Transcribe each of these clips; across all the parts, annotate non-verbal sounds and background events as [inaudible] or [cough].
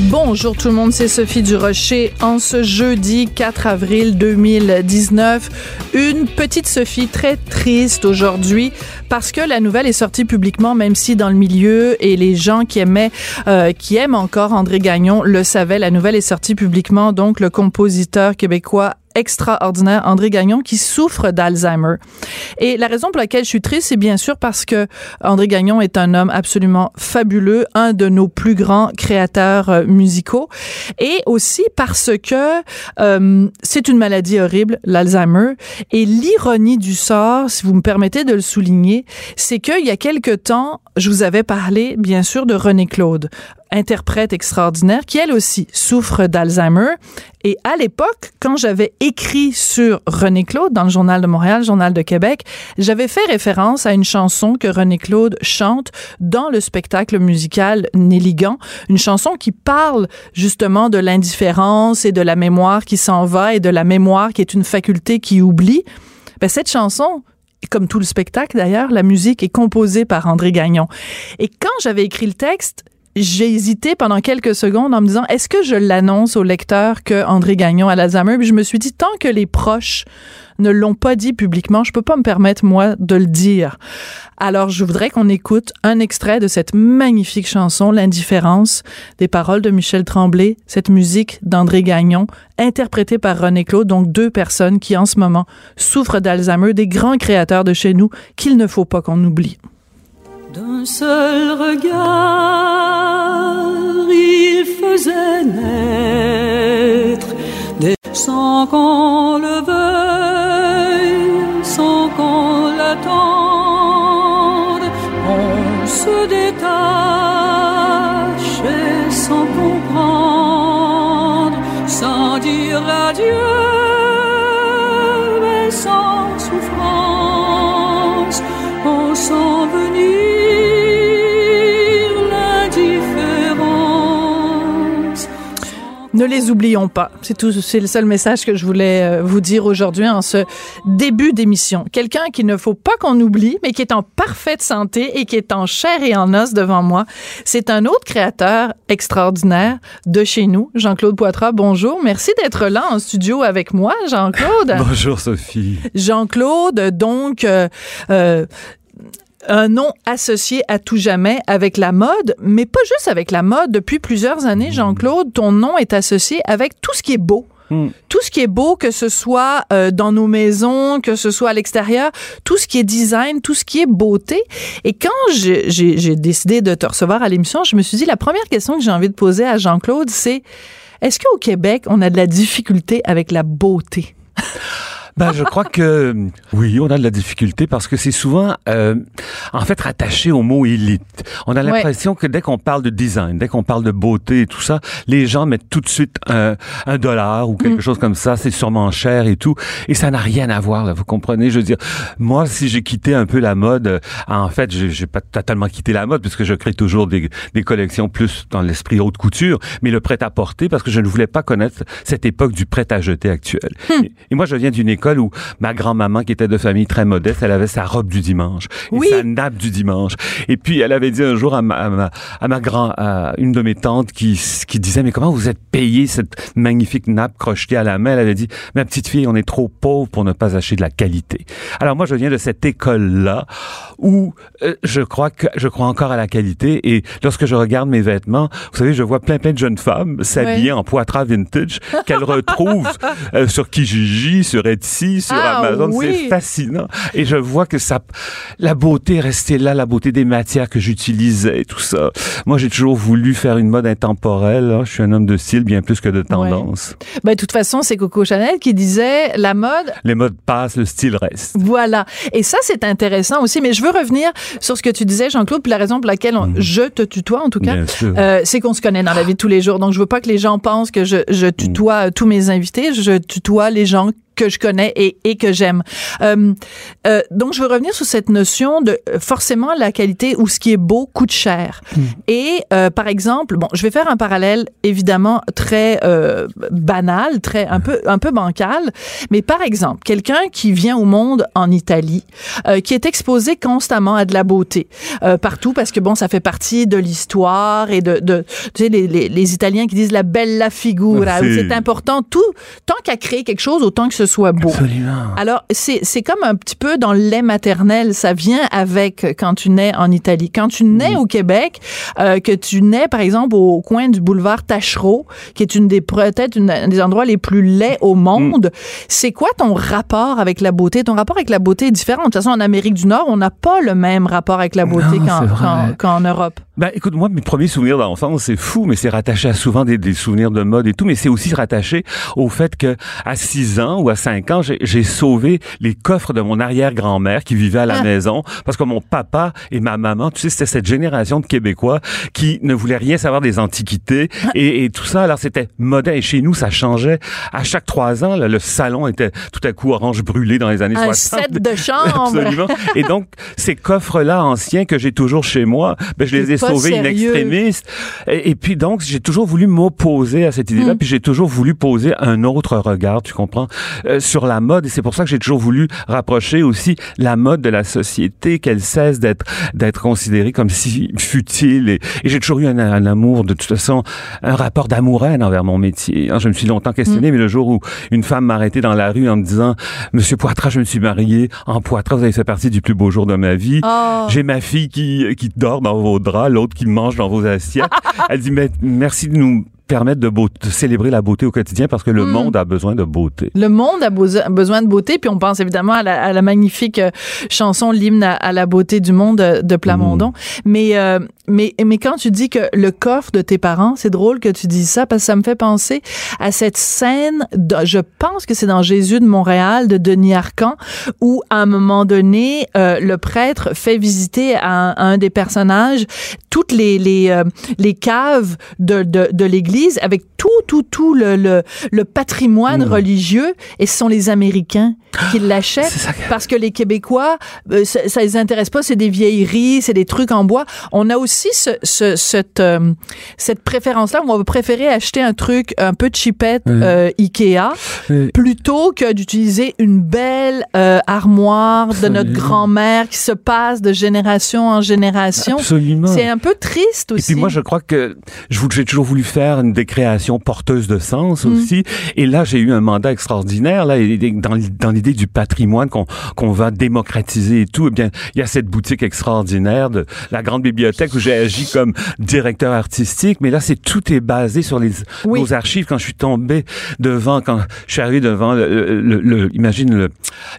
Bonjour tout le monde, c'est Sophie Durocher. En ce jeudi 4 avril 2019, une petite Sophie très triste aujourd'hui parce que la nouvelle est sortie publiquement, même si dans le milieu et les gens qui aimaient, euh, qui aiment encore André Gagnon le savaient. La nouvelle est sortie publiquement, donc le compositeur québécois extraordinaire, André Gagnon, qui souffre d'Alzheimer. Et la raison pour laquelle je suis triste, c'est bien sûr parce que André Gagnon est un homme absolument fabuleux, un de nos plus grands créateurs euh, musicaux, et aussi parce que euh, c'est une maladie horrible, l'Alzheimer. Et l'ironie du sort, si vous me permettez de le souligner, c'est qu'il y a quelque temps, je vous avais parlé, bien sûr, de René Claude interprète extraordinaire qui elle aussi souffre d'Alzheimer. Et à l'époque, quand j'avais écrit sur René Claude dans le Journal de Montréal, Journal de Québec, j'avais fait référence à une chanson que René Claude chante dans le spectacle musical Néligan, une chanson qui parle justement de l'indifférence et de la mémoire qui s'en va et de la mémoire qui est une faculté qui oublie. Ben, cette chanson, comme tout le spectacle d'ailleurs, la musique est composée par André Gagnon. Et quand j'avais écrit le texte, j'ai hésité pendant quelques secondes en me disant est-ce que je l'annonce au lecteur que André Gagnon a l'Alzheimer? Puis je me suis dit tant que les proches ne l'ont pas dit publiquement, je peux pas me permettre moi de le dire. Alors je voudrais qu'on écoute un extrait de cette magnifique chanson L'indifférence des paroles de Michel Tremblay, cette musique d'André Gagnon interprétée par René Claude, donc deux personnes qui en ce moment souffrent d'Alzheimer, des grands créateurs de chez nous qu'il ne faut pas qu'on oublie. D'un seul regard, il faisait naître des sans qu'on le veuille, sans qu'on l'attende. On se détache et sans comprendre, sans dire adieu, Ne les oublions pas. C'est tout, c'est le seul message que je voulais euh, vous dire aujourd'hui en ce début d'émission. Quelqu'un qu'il ne faut pas qu'on oublie, mais qui est en parfaite santé et qui est en chair et en os devant moi. C'est un autre créateur extraordinaire de chez nous, Jean-Claude Poitras. Bonjour. Merci d'être là en studio avec moi, Jean-Claude. [laughs] Bonjour, Sophie. Jean-Claude, donc, euh, euh, un nom associé à tout jamais avec la mode, mais pas juste avec la mode. Depuis plusieurs années, Jean-Claude, ton nom est associé avec tout ce qui est beau. Hmm. Tout ce qui est beau, que ce soit euh, dans nos maisons, que ce soit à l'extérieur, tout ce qui est design, tout ce qui est beauté. Et quand j'ai décidé de te recevoir à l'émission, je me suis dit, la première question que j'ai envie de poser à Jean-Claude, c'est est-ce qu'au Québec, on a de la difficulté avec la beauté? Ben, je crois que oui, on a de la difficulté parce que c'est souvent, euh, en fait, rattaché au mot élite. On a Ouais. l'impression que dès qu'on parle de design, dès qu'on parle de beauté et tout ça, les gens mettent tout de suite un, un dollar ou quelque chose comme ça. C'est sûrement cher et tout, et ça n'a rien à voir. Là, vous comprenez? Je veux dire, moi, si j'ai quitté un peu la mode, euh, en fait, j'ai pas totalement quitté la mode puisque je crée toujours des, des collections plus dans l'esprit haute couture, mais le prêt à porter parce que je ne voulais pas connaître cette époque du prêt à jeter actuel. Et, et moi, je viens d'une école où ma grand-maman, qui était de famille très modeste, elle avait sa robe du dimanche et Oui. sa nappe du dimanche. Et puis, elle avait dit un jour à ma, à ma, à ma grand, à une de mes tantes qui, qui disait, mais comment vous êtes payé cette magnifique nappe crochetée à la main? Elle avait dit, ma petite fille, on est trop pauvre pour ne pas acheter de la qualité. Alors moi, je viens de cette école-là où euh, je crois que je crois encore à la qualité. Et lorsque je regarde mes vêtements, vous savez, je vois plein plein de jeunes femmes s'habiller en poitras vintage qu'elles retrouvent [laughs] euh, sur Kijiji, sur Etsy sur Ah, Amazon. oui. C'est fascinant. Et je vois que ça, la beauté est restée là, la beauté des matières que j'utilisais et tout ça. Moi, j'ai toujours voulu faire une mode intemporelle. hein. Je suis un homme de style bien plus que de tendance. Ben, de toute façon, c'est Coco Chanel qui disait la mode, Les modes passent, le style reste. Voilà. Et ça, c'est intéressant aussi. Mais je veux revenir sur ce que tu disais, Jean-Claude, puis la raison pour laquelle on- je te tutoie, en tout cas, Mhm. Euh, c'est qu'on se connaît dans la vie de tous les jours. Donc, je veux pas que les gens pensent que je, je tutoie tous mes invités. Je tutoie les gens que je connais et, et que j'aime. Euh, euh, donc, je veux revenir sur cette notion de euh, forcément la qualité ou ce qui est beau coûte cher. Et euh, par exemple, bon, je vais faire un parallèle évidemment très banal, très un peu un peu bancal, mais par exemple, quelqu'un qui vient au monde en Italie, qui est exposé constamment à de la beauté partout parce que bon, ça fait partie de l'histoire et de, de tu sais les, les, les Italiens qui disent la bella figura, C'est- c'est important tout tant qu'à créer quelque chose autant que ce soit beau. Absolument. Alors, c'est, comme un petit peu dans le lait maternel. Ça vient avec quand tu nais en Italie. Quand tu nais au Québec, euh, que tu nais, par exemple, au coin du boulevard Tachereau, qui est une des, peut-être une- un des endroits les plus laids au monde, c'est quoi ton rapport avec la beauté? Ton rapport avec la beauté est différent. De toute façon, en Amérique du Nord, on n'a pas le même rapport avec la beauté qu'en Europe. Ben, écoute, moi, mes premiers souvenirs d'enfance, c'est fou, mais c'est rattaché à souvent des, des souvenirs de mode et tout, mais c'est aussi rattaché au fait que à 6 ans ou à 5 ans, j'ai- sauvé les coffres de mon arrière-grand-mère qui vivait à la Ah. maison parce que mon papa et ma maman, tu sais, c'était cette génération de Québécois qui ne voulaient rien savoir des antiquités et, et tout ça. Alors, c'était moderne. Et chez nous, ça changeait. À chaque 3 ans, là, le salon était tout à coup orange brûlé dans les années Un 60. set de chambre. [laughs] Absolument. Et donc, ces coffres-là anciens que j'ai toujours chez moi, ben, je les ai sérieux. extremis. Et, et puis donc, j'ai toujours voulu m'opposer à cette idée-là, Mm. puis j'ai toujours voulu poser un autre regard, tu comprends, euh, sur la mode. Et c'est pour ça que j'ai toujours voulu rapprocher aussi la mode de la société, qu'elle cesse d'être d'être considérée comme si futile. Et, et j'ai toujours eu un, un amour, de toute façon, un rapport d'amour-haine envers mon métier. hein. Je me suis longtemps questionné, mais le jour où une femme m'a arrêté dans la rue en me disant, Monsieur Poitras, je me suis marié en Poitras, vous avez fait partie du plus beau jour de ma vie. Oh. J'ai ma fille qui, qui dort dans vos draps, l'autre qui mange dans vos assiettes. [laughs] Elle dit, mais merci de nous permettre de, beau- de célébrer la beauté au quotidien parce que le Mm. monde a besoin de beauté. Le monde a beso- besoin de beauté, puis on pense évidemment à la, à la magnifique euh, chanson l'hymne à, à la beauté du monde euh, de Plamondon. Mais euh, mais mais quand tu dis que le coffre de tes parents, c'est drôle que tu dises ça parce que ça me fait penser à cette scène. De, je pense que c'est dans Jésus de Montréal de Denis Arcan où à un moment donné euh, le prêtre fait visiter à un, à un des personnages toutes les les euh, les caves de de, de l'église avec tout tout tout le le, le patrimoine religieux et ce sont les Américains qui l'achètent ça que- parce que les Québécois euh, ça, ça les intéresse pas c'est des vieilleries c'est des trucs en bois. On a aussi ce, ce- cette euh, cette préférence là où on va préférer acheter un truc un peu cheapette euh, Ikea plutôt que d'utiliser une belle euh, armoire de notre grand-mère qui se passe de génération en génération. C'est un peu triste Et aussi puis moi, je crois que j'ai toujours voulu faire une des créations porteuses de sens Mm. aussi. Et là, j'ai eu un mandat extraordinaire là, et- et dans, l'idée du patrimoine qu'on va démocratiser et tout. Eh bien, il y a cette boutique extraordinaire de la grande bibliothèque où j'ai agi comme directeur artistique. Mais là, c'est tout est basé sur les Oui. nos archives. Quand je suis tombé devant, quand je suis arrivé devant, le, le- le- imagine le,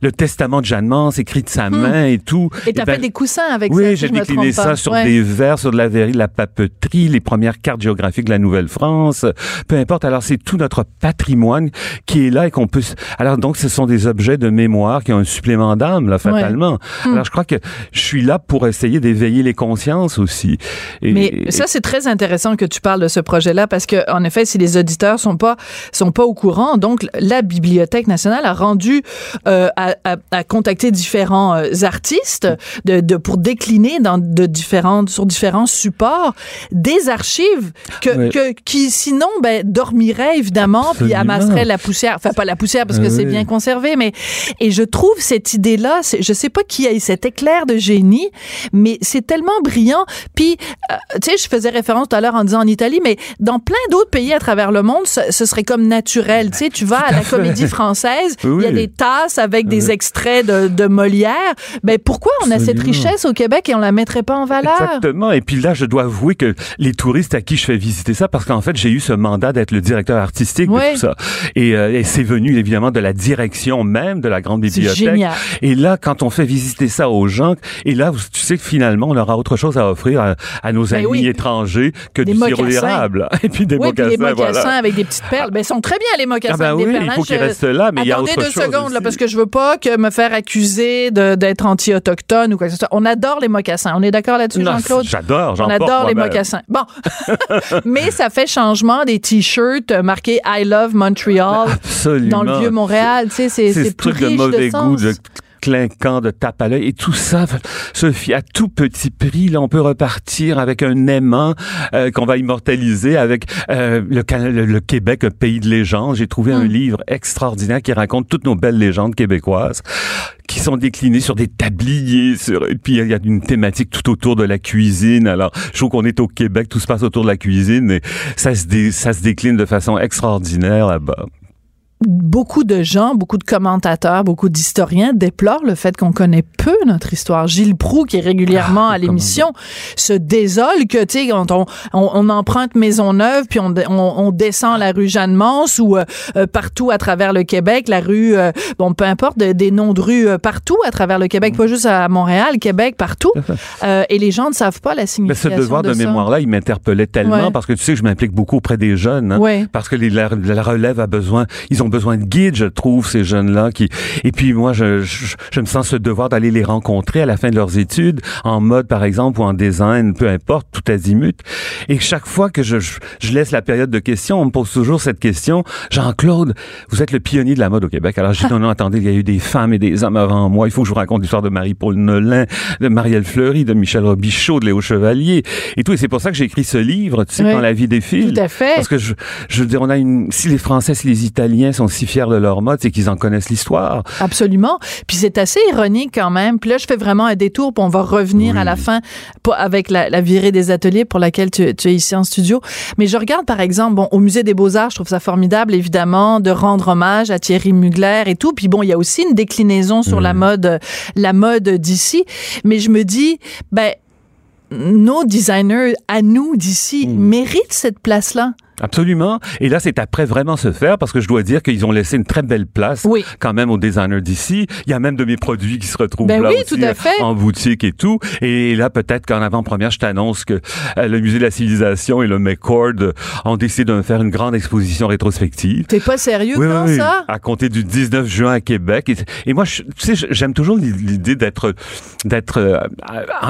le testament de Jeanne Mance écrit de sa main et tout. Et t'as Eh ben, fait des coussins avec ça oui, j'ai décliné ça sur Ouais. des vers, sur de la la papeterie, les premières cartes géographiques de la Nouvelle-France, peu importe. Alors, c'est tout notre patrimoine qui est là et qu'on peut... Alors, donc, ce sont des objets de mémoire qui ont un supplément d'âme, là, fatalement. Hmm. Alors, je crois que je suis là pour essayer d'éveiller les consciences aussi. Et- Mais et- ça, c'est très intéressant que tu parles de ce projet-là parce que, en effet, si les auditeurs sont pas sont pas au courant, donc la Bibliothèque nationale a rendu euh, à, à, à contacter différents euh, artistes de, de pour décliner dans de différentes sur différents supports des archives que, qui sinon ben dormiraient évidemment puis amasseraient la poussière. Enfin pas la poussière parce que Ah c'est bien conservé, mais et je trouve cette idée-là, c'est- je sais pas qui a eu cet éclair de génie, mais c'est tellement brillant. Puis, euh, tu sais, je faisais référence tout à l'heure en disant en Italie, mais dans plein d'autres pays à travers le monde, ce, ce serait comme naturel. Tu sais, tu vas à la fait. Comédie Française, il y a des tasses avec des extraits de, de Molière. Ben pourquoi on a cette richesse au Québec et on la mettrait pas en valeur? Exactement. Et puis puis là, je dois avouer que les touristes à qui je fais visiter ça, parce qu'en fait, j'ai eu ce mandat d'être le directeur artistique de tout ça. Et, euh, et c'est venu évidemment de la direction même de la grande bibliothèque. génial. Et là, quand on fait visiter ça aux gens, et là, tu sais que finalement, on aura autre chose à offrir à, à nos Ben amis oui. étrangers que Des du sirop mocassins. d'érable. [laughs] Et puis des Oui, puis mocassins, les mocassins voilà. avec des petites perles. Ben, ils sont très bien, les mocassins Ah ben avec des oui, perles. il hein. faut qu'ils Je- restent là, mais il y a Attendez autre deux chose secondes, là, parce que je veux pas que me faire accuser d'être anti-autochtone ou quoi que ce soit. On adore les mocassins. On est d'accord là-dessus, Jean-Claude? J'adore, On adore les mocassins. Bon. [laughs] [laughs] Mais ça fait changement des t-shirts marqués I love Montreal Absolument. dans le vieux Montréal. C'est C'est ce truc de mauvais de goût, de clinquant, de tape à l'œil. Et tout ça, Sophie, à tout petit prix, là, on peut repartir avec un aimant euh, qu'on va immortaliser avec euh, le, le, le Québec, un pays de légendes. J'ai trouvé un livre extraordinaire qui raconte toutes nos belles légendes québécoises qui sont déclinées sur des tabliers. Sur, et puis, il y a une thématique tout autour de la cuisine. Alors, je trouve qu'on est au Québec, tout se passe autour de la cuisine, et ça se, dé- ça se décline de façon extraordinaire là-bas. Beaucoup de gens, beaucoup de commentateurs, beaucoup d'historiens déplorent le fait qu'on connaît peu notre histoire. Gilles Proux, qui est régulièrement Ah, à l'émission, se désole que, tu sais, quand on, on, on emprunte Maisonneuve, puis on, descend la rue Jeanne-Mance ou euh, euh, partout à travers le Québec, la rue, euh, bon, peu importe, de- des noms de rues euh, partout à travers le Québec, pas juste à Montréal, Québec, partout. [laughs] Et les gens ne savent pas la Mais ce signification devoir de, mémoire-là, il m'interpellait tellement Ouais. parce que tu sais que je m'implique beaucoup auprès des jeunes. hein. Ouais. Parce que les, la, la relève a besoin, ils ont besoin de guides, je trouve, ces jeunes-là. qui Et puis moi, je, je, je me sens ce devoir d'aller les rencontrer à la fin de leurs études, en mode par exemple ou en design, peu importe, tout azimut. Et chaque fois que je, je, je laisse la période de questions, on me pose toujours cette question. Jean-Claude, vous êtes le pionnier de la mode au Québec. Alors je dis [laughs] non, non, attendez, il y a eu des femmes et des hommes avant moi. Il faut que je vous raconte l'histoire de Marie-Paul Nolin, de Marielle Fleury, de Michel Robichaud, de Léo Chevalier et tout. Et c'est pour ça que j'ai écrit ce livre, tu sais, Oui. quand la vie défile. Tout à fait. Parce que je, je veux dire, on a une, si les Français, si les Italiens sont si fiers de leur mode, c'est qu'ils en connaissent l'histoire. Absolument. Puis c'est assez ironique quand même. Puis là, je fais vraiment un détour, puis on va revenir Oui. à la fin avec la, la virée des ateliers pour laquelle tu, tu es ici en studio. Mais je regarde, par exemple, bon, au Musée des Beaux-Arts, je trouve ça formidable, évidemment, de rendre hommage à Thierry Mugler et tout. Puis bon, il y a aussi une déclinaison sur la mode, la mode d'ici. Mais je me dis, ben, nos designers à nous d'ici méritent cette place-là. Absolument. Et là, c'est après vraiment se faire parce que je dois dire qu'ils ont laissé une très belle place Oui. quand même aux designers d'ici. Il y a même de mes produits qui se retrouvent Ben là oui, aussi tout à fait. en boutique et tout. Et là, peut-être qu'en avant-première, je t'annonce que euh, le Musée de la Civilisation et le McCord ont décidé de me faire une grande exposition rétrospective. T'es pas sérieux Oui, oui. ça? À compter du 19 juin à Québec. Et, et moi, je- tu sais, j'aime toujours l'idée d'être d'être euh,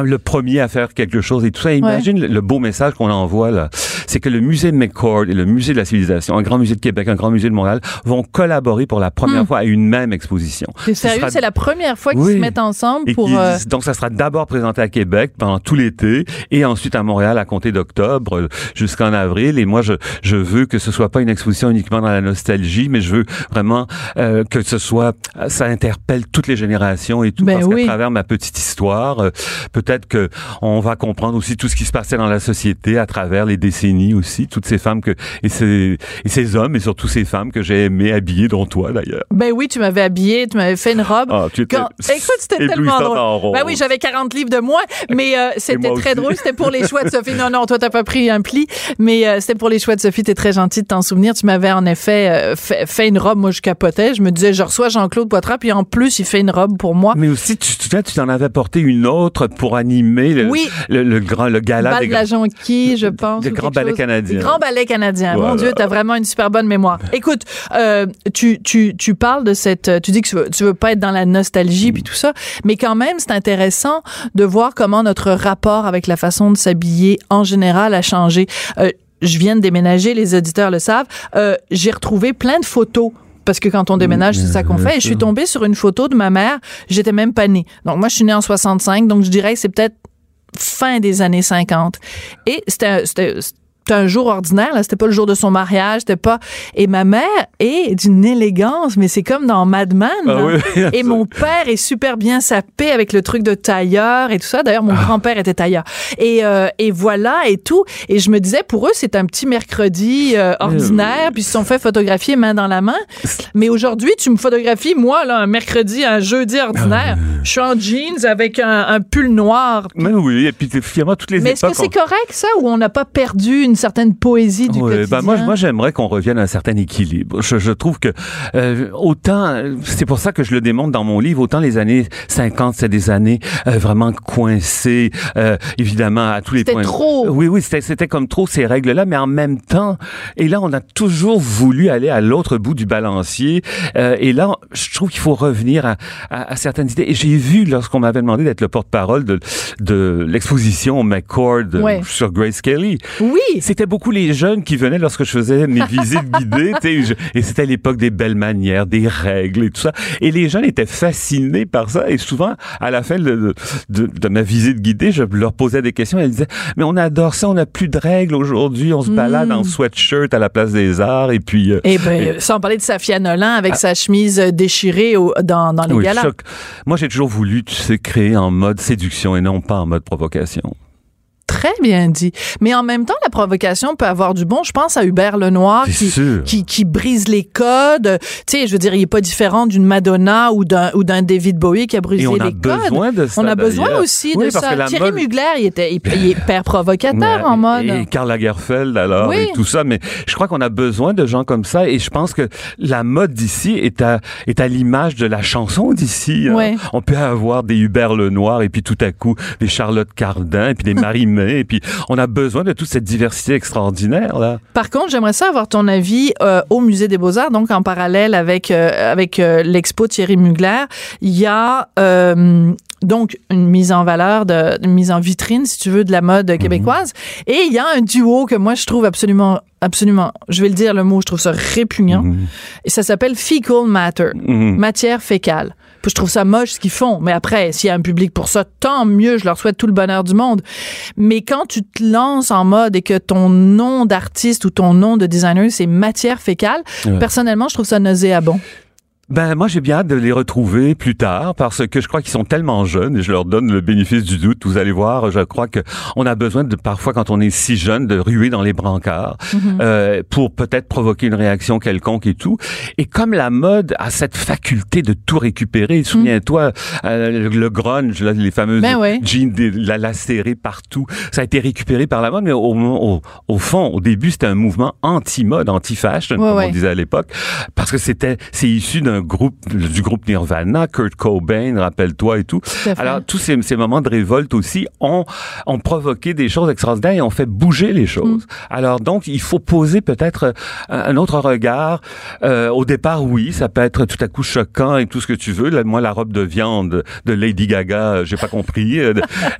le premier à faire quelque chose et tout ça. Et imagine le, beau message qu'on envoie là. C'est que le musée McCord et le musée de la civilisation, un grand musée de Québec, un grand musée de Montréal, vont collaborer pour la première fois à une même exposition. T'es Ce sérieux? sera- C'est la première fois qu'ils Oui. se mettent ensemble pour... euh, donc, ça sera d'abord présenté à Québec pendant tout l'été et ensuite à Montréal à compter d'octobre euh, jusqu'en avril. Et moi, je, je veux que ce soit pas une exposition uniquement dans la nostalgie, mais je veux vraiment euh, que ce soit, ça interpelle toutes les générations et tout. Ben parce oui. qu'à travers ma petite histoire, euh, peut-être que on va comprendre aussi tout ce qui se passait dans la société à travers les décennies aussi, toutes ces femmes que et ces, et ces hommes et surtout ces femmes que j'ai aimé habiller, dont toi d'ailleurs. Ben oui, tu m'avais habillé, tu m'avais fait une robe. Ah, tu étais Quand- Écoute, c'était tellement drôle. Ben oui, j'avais 40 livres de moins, mais euh, c'était très aussi. drôle. C'était pour les choix de [laughs] Sophie. Non, non, toi, t'as pas pris un pli, mais euh, c'était pour les choix de Sophie. T'es très gentil de t'en souvenir. Tu m'avais en effet euh, fait, fait une robe. Moi, je capotais. Je me disais, je reçois Jean-Claude Poitras, puis en plus, il fait une robe pour moi. Mais aussi, tu, tu, tu t'en avais porté une autre pour animer le, Oui. le, le grand, le gala Bal des de la Jonquille, je pense. des ou grands quelque ballets chose. canadiens. Des canadiens. Mon. Dieu, t'as vraiment une super bonne mémoire. [laughs] Écoute, euh, tu, tu, tu parles de cette, tu dis que tu veux, tu veux pas être dans la nostalgie puis tout ça, mais quand même, c'est intéressant de voir comment notre rapport avec la façon de s'habiller en général a changé. Euh, je viens de déménager, les auditeurs le savent. Euh, J'ai retrouvé plein de photos parce que quand on déménage, c'est ça qu'on fait. Et je suis tombée sur une photo de ma mère. J'étais même pas née. Donc moi, je suis née en 65. Donc je dirais que c'est peut-être fin des années 50. Et c'était un jour ordinaire, là, c'était pas le jour de son mariage, c'était pas. Et ma mère est d'une élégance, mais c'est comme dans Mad Men. Ah oui, et mon père est super bien sapé avec le truc de tailleur et tout ça. D'ailleurs, mon Ah. grand-père était tailleur. Et, euh, et voilà et tout. Et je me disais, pour eux, c'est un petit mercredi euh, ordinaire, puis ils se sont fait photographier main dans la main. Mais aujourd'hui, tu me photographies, moi, là, un mercredi, un jeudi ordinaire. Je suis en jeans avec un, un pull noir. Mais oui, et puis finalement, toutes les Mais est-ce que c'est correct, ça, ou on n'a pas perdu une certaine poésie du Ouais, quotidien? ben moi, moi j'aimerais qu'on revienne à un certain équilibre. Je, je trouve que euh, autant, c'est pour ça que je le démontre dans mon livre, autant les années 50, c'est des années euh, vraiment coincées, euh, évidemment à tous les C'était points. trop. Oui, oui, c'était c'était comme trop ces règles-là, mais en même temps, et là, on a toujours voulu aller à l'autre bout du balancier. euh, et là, je trouve qu'il faut revenir à, à, à certaines idées. Et j'ai vu lorsqu'on m'avait demandé d'être le porte-parole de, de l'exposition McCord euh, Ouais. sur Grace Kelly. Oui. C'était beaucoup les jeunes qui venaient lorsque je faisais mes [laughs] visites guidées, je- et c'était l'époque des belles manières, des règles et tout ça. Et les jeunes étaient fascinés par ça. Et souvent, à la fin de, de, de ma visite guidée, je leur posais des questions. Elles disaient, mais on adore ça, on n'a plus de règles aujourd'hui, on se balade en sweatshirt à la place des arts. Et puis, euh, Eh ben, sans parler de Safia Nolan avec sa chemise euh, déchirée au- dans, dans les oui, galas. Moi, j'ai toujours voulu, tu sais, créer en mode séduction et non pas en mode provocation. Très bien dit. Mais en même temps, la provocation peut avoir du bon. Je pense à Hubert Lenoir qui, qui, qui brise les codes. Tu sais, je veux dire, il est pas différent d'une Madonna ou d'un ou d'un David Bowie qui a brisé Et on a les codes. besoin de ça. on a besoin aussi Oui, de ça. Thierry mode- Mugler, il était il, il est père provocateur [laughs] Mais- en mode. Et Karl Lagerfeld, alors, Oui. et tout ça. Mais je crois qu'on a besoin de gens comme ça. Et je pense que la mode d'ici est à, est à l'image de la chanson d'ici. hein. On peut avoir des Hubert Lenoir et puis tout à coup des Charlotte Cardin et puis des Et puis on a besoin de toute cette diversité extraordinaire, là. Par contre, j'aimerais ça avoir ton avis euh, au Musée des Beaux-Arts, donc en parallèle avec, euh, avec euh, l'expo Thierry Mugler. Il y a donc une mise en valeur, de, une mise en vitrine, si tu veux, de la mode québécoise. Et il y a un duo que moi, je trouve absolument, absolument, je vais le dire le mot, je trouve ça répugnant. Et ça s'appelle Fecal Matter, Mhm. matière fécale. Puis je trouve ça moche ce qu'ils font. Mais après, s'il y a un public pour ça, tant mieux. Je leur souhaite tout le bonheur du monde. Mais quand tu te lances en mode et que ton nom d'artiste ou ton nom de designer, c'est matière fécale, Ouais. personnellement, je trouve ça nauséabond. Ben moi j'ai bien hâte de les retrouver plus tard parce que je crois qu'ils sont tellement jeunes et je leur donne le bénéfice du doute. Vous allez voir, je crois que on a besoin de parfois quand on est si jeune de ruer dans les brancards euh, pour peut-être provoquer une réaction quelconque et tout. Et comme la mode a cette faculté de tout récupérer, souviens-toi euh, le, grunge, là, les fameuses Ben ouais. jeans la lacérée partout, ça a été récupéré par la mode, mais au, au, au fond, au début c'était un mouvement anti-mode, anti-fashion Ouais, comme ouais. on disait à l'époque, parce que c'était c'est issu d'un groupe du groupe Nirvana, Kurt Cobain, rappelle-toi et tout. Alors tous ces, ces moments de révolte aussi ont ont provoqué des choses extraordinaires et ont fait bouger les choses. Mm. Alors donc il faut poser peut-être un, un autre regard. Euh, au départ, oui, ça peut être tout à coup choquant et tout ce que tu veux. Là, moi, la robe de viande de Lady Gaga, euh, j'ai pas compris.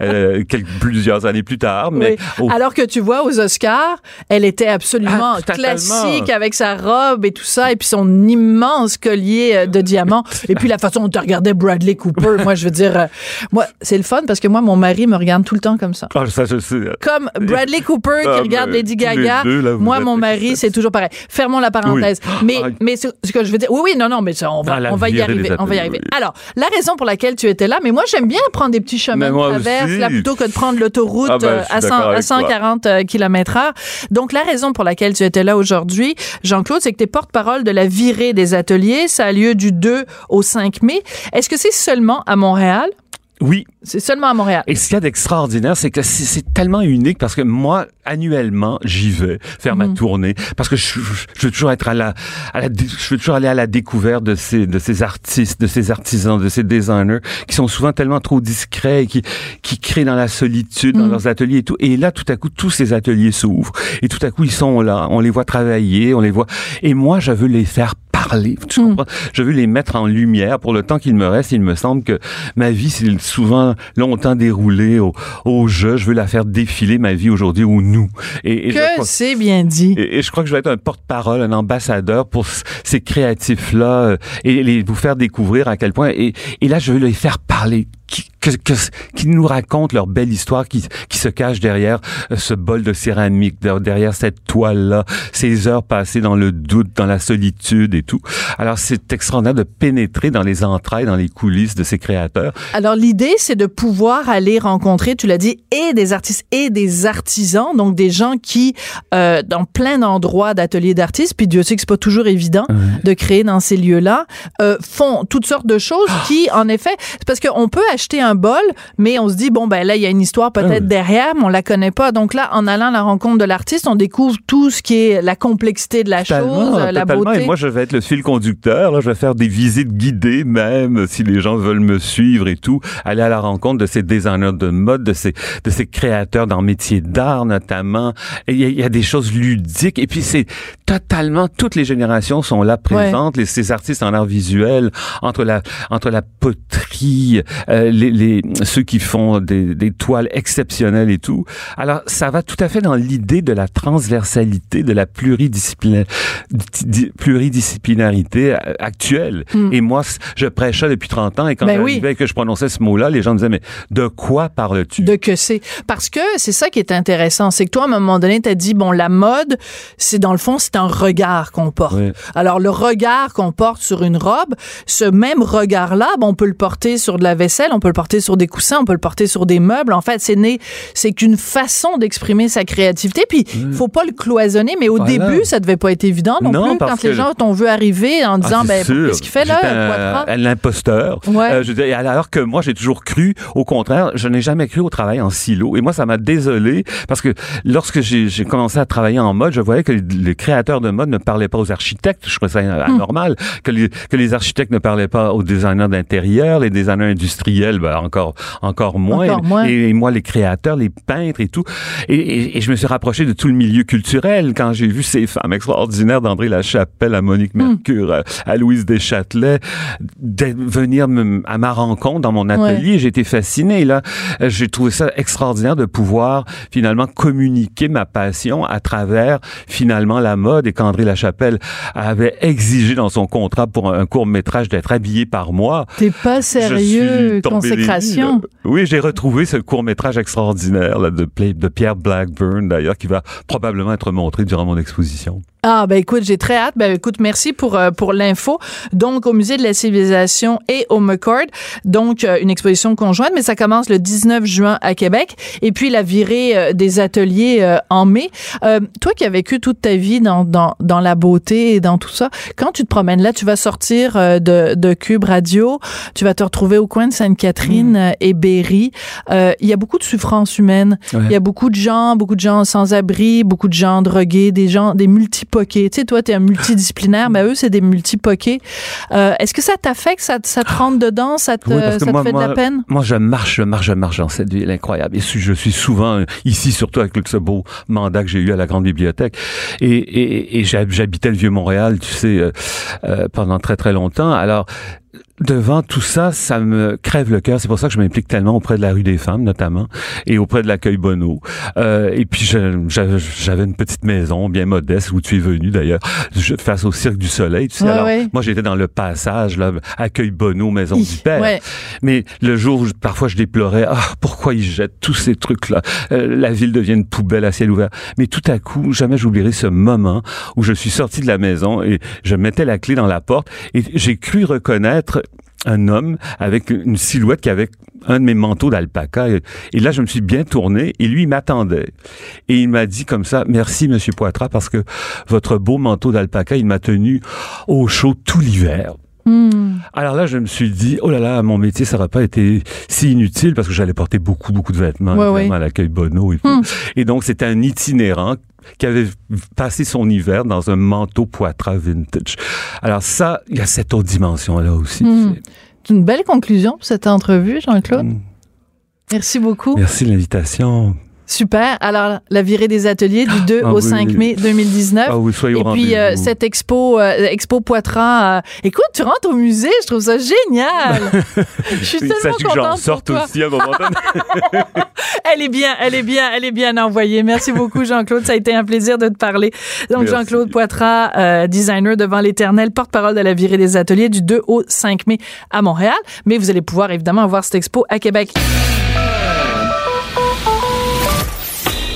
euh, quelques plusieurs années plus tard, mais Oui. au Alors que tu vois, aux Oscars, elle était absolument Ah, classique avec sa robe et tout ça, et puis son immense collier euh, de diamants. Et puis la façon dont tu regardais Bradley Cooper, moi, je veux dire, euh, moi, c'est le fun parce que moi, mon mari me regarde tout le temps comme ça. Ah, ça, je sais. Comme Bradley Cooper qui Ah, regarde Lady Gaga, deux, là, vous moi, mon mari, c'est toujours pareil. Fermons la parenthèse. Mais, Ah. mais ce, ce que je veux dire, oui, oui, non, non, mais ça, on va, on va y arriver. On va y arriver. oui. Alors, la raison pour laquelle tu étais là, mais moi, j'aime bien prendre des petits chemins de traverse, aussi. là, plutôt que de prendre l'autoroute Ah ben, euh, à, 100 d'accord à avec toi. 140 euh, km heure. Donc, la raison pour laquelle tu étais là aujourd'hui, Jean-Claude, c'est que tu es porte-parole de la virée des ateliers. Ça a lieu du 2 au 5 mai. Est-ce que c'est seulement à Montréal? Oui, C'est seulement à Montréal. Et ce qu'il y a d'extraordinaire, c'est que c'est- tellement unique parce que moi, annuellement, j'y vais faire Mhm. ma tournée parce que je, je- je veux toujours être à la, à la, dé- je veux toujours aller à la découverte de ces, de ces artistes, de ces artisans, de ces designers qui sont souvent tellement trop discrets et qui, qui créent dans la solitude, Mhm. dans leurs ateliers et tout. Et là, tout à coup, tous ces ateliers s'ouvrent et tout à coup, ils sont là. On les voit travailler, on les voit. Et moi, je veux les faire parler. Tu Mhm. comprends? Je veux les mettre en lumière pour le temps qu'il me reste. Il me semble que ma vie, c'est souvent longtemps déroulée au, au jeu. Je veux la faire défiler, ma vie aujourd'hui, au nous. Et, Que c'est bien dit. et, et je crois que je vais être un porte-parole, un ambassadeur pour ces créatifs-là euh, et les, vous faire découvrir à quel point. Et, et là, je veux les faire parler qui, que, que, qui nous racontent leur belle histoire, qui, qui se cache derrière euh, ce bol de céramique, de- derrière cette toile-là, ces heures passées dans le doute, dans la solitude et tout. Alors, c'est extraordinaire de pénétrer dans les entrailles, dans les coulisses de ces créateurs. Alors l'idée, c'est de pouvoir aller rencontrer, tu l'as dit, et des artistes et des artisans, donc des gens qui, euh, dans plein d'endroits d'ateliers d'artistes, puis Dieu sait que c'est pas toujours évident de créer dans ces lieux-là, euh, font toutes sortes de choses qui, en effet, c'est parce qu'on peut acheter un bol, mais on se dit bon ben là il y a une histoire peut-être Ah oui. derrière, mais on la connaît pas. Donc là, en allant à la rencontre de l'artiste, on découvre tout ce qui est la complexité de la chose, euh, la beauté. Et moi, je vais être le fil conducteur. Là, je vais faire des visites guidées, même si les gens veulent me suivre et tout. Aller à la rencontre de ces designers de mode, de ces de ces créateurs dans le métier d'art notamment. Il y, a- il y a des choses ludiques. Et puis c'est totalement toutes les générations sont là présentes. Les, ces artistes en art visuel, entre la entre la poterie, euh, les, les ceux qui font des, des toiles exceptionnelles et tout. Alors ça va tout à fait dans l'idée de la transversalité, de la pluridisciplina- di- pluridisciplinarité euh, actuelle. Et moi, je prêche ça depuis 30 ans et quand Hmm. Ben j'arrivais oui. et que je prononçais ce mot-là, les gens me disaient mais de quoi parles-tu? De que c'est? Parce que c'est ça qui est intéressant c'est que toi à un moment donné tu as dit bon la mode c'est dans le fond c'est un regard qu'on porte Oui. alors le regard qu'on porte sur une robe ce même regard là on peut le porter sur de la vaisselle on peut le porter sur des coussins on peut le porter sur des meubles en fait c'est né c'est qu'une façon d'exprimer sa créativité puis faut pas le cloisonner mais au Voilà. début ça devait pas être évident non, Non, plus parce quand les gens t'ont vu arriver en disant Ah, ben qu'est-ce qu'il fait là l'imposteur. Ouais. Euh, je veux dire, alors que moi, j'ai toujours cru, au contraire, je n'ai jamais cru au travail en silo. Et moi, ça m'a désolé parce que lorsque j'ai commencé à travailler en mode, je voyais que les, les créateurs de mode ne parlaient pas aux architectes. Je trouvais ça Hmm. anormal. Que, les, que les architectes ne parlaient pas aux designers d'intérieur, les designers industriels, ben, encore, encore moins. Encore moins. Et, et moi, les créateurs, les peintres et tout. Et, et- et je me suis rapproché de tout le milieu culturel quand j'ai vu ces femmes extraordinaires d'André Lachapelle à Monique Mercure, à, à Louise Deschâtelet, de venir me- à ma rencontre dans mon atelier. J'ai été fasciné. Là, Euh, j'ai trouvé ça extraordinaire de pouvoir finalement communiquer ma passion à travers finalement la mode et qu'André Lachapelle avait exigé dans son contrat pour un, court métrage d'être habillé par moi. t'es pas Je sérieux suis consécration là. Oui, j'ai retrouvé ce court métrage extraordinaire là, de, de Pierre Blackburn d'ailleurs qui va probablement être montré durant mon exposition. Ah ben écoute, j'ai très hâte. Ben écoute, merci pour euh, pour l'info. Donc au musée de la civilisation et au McCord, donc euh, une exposition conjointe, mais ça commence le 19 juin à Québec et puis la virée euh, des ateliers en mai. Euh, toi qui as vécu toute ta vie dans dans dans la beauté et dans tout ça, quand tu te promènes là, tu vas sortir de de Cube Radio, tu vas te retrouver au coin de Sainte-Catherine euh, et Berry. Euh, Il y a beaucoup de souffrance humaine. Ouais. Il y a beaucoup de gens, beaucoup de gens sans abri, beaucoup de gens drogués, des gens, des Tu sais, toi, tu es un multidisciplinaire, mais eux, c'est des multipoqués. Euh, Est-ce que ça t'affecte, ça, te- ça te rentre dedans, ça te, Oui, ça te moi- fait de la peine? Moi, je marche, je marche, je marche dans cette ville incroyable. Et je suis souvent ici, surtout avec ce beau mandat que j'ai eu à la Grande Bibliothèque. Et, et, et j'hab- j'habitais le Vieux-Montréal, tu sais, euh, euh, pendant très, très longtemps. Alors, devant tout ça, ça me crève le cœur. C'est pour ça que je m'implique tellement auprès de la rue des femmes, notamment, et auprès de l'accueil Bonneau. Euh, et puis, j'avais une petite maison bien modeste où tu es venu, d'ailleurs, face au Cirque du Soleil. Tu sais, Ouais, alors, ouais. moi, j'étais dans le passage, là, accueil Bonneau, maison Hi, du Père. ouais. Mais le jour où parfois je déplorais, ah, pourquoi ils jettent tous ces trucs-là? Euh, la ville devient une poubelle à ciel ouvert. Mais tout à coup, jamais j'oublierai ce moment où je suis sorti de la maison et je mettais la clé dans la porte et j'ai cru reconnaître un homme avec une silhouette qui avait un de mes manteaux d'alpaca. Et, et là, je me suis bien tourné et lui, il m'attendait. Et il m'a dit comme ça, merci, Monsieur Poitras, parce que votre beau manteau d'alpaca, il m'a tenu au chaud tout l'hiver. Hmm. Alors là, je me suis dit, oh là là, mon métier, ça n'aurait pas été si inutile parce que j'allais porter beaucoup, beaucoup de vêtements, Ouais, à l'accueil Bono et tout. Hmm. Et donc, c'était un itinérant qui avait passé son hiver dans un manteau poitras vintage. Alors ça, il y a cette autre dimension-là aussi. Hmm. C'est- une belle conclusion pour cette entrevue, Jean-Claude. Hmm. Merci beaucoup. Merci de l'invitation. Super. Alors, la virée des ateliers du 2 Ah au oui. 5 mai 2019. Ah oui, soyez Et puis, euh, cette expo, euh, expo Poitras. euh, écoute, tu rentres au musée, je trouve ça génial. [laughs] je suis tellement s'agit que j'en contente sorte aussi à. [laughs] Elle est bien, elle est bien, elle est bien envoyée. Merci beaucoup, Jean-Claude. Ça a été un plaisir de te parler. Donc. Jean-Claude Poitras, euh, designer devant l'éternel, porte-parole de la virée des ateliers du 2 au 5 mai à Montréal. Mais vous allez pouvoir évidemment voir cette expo à Québec.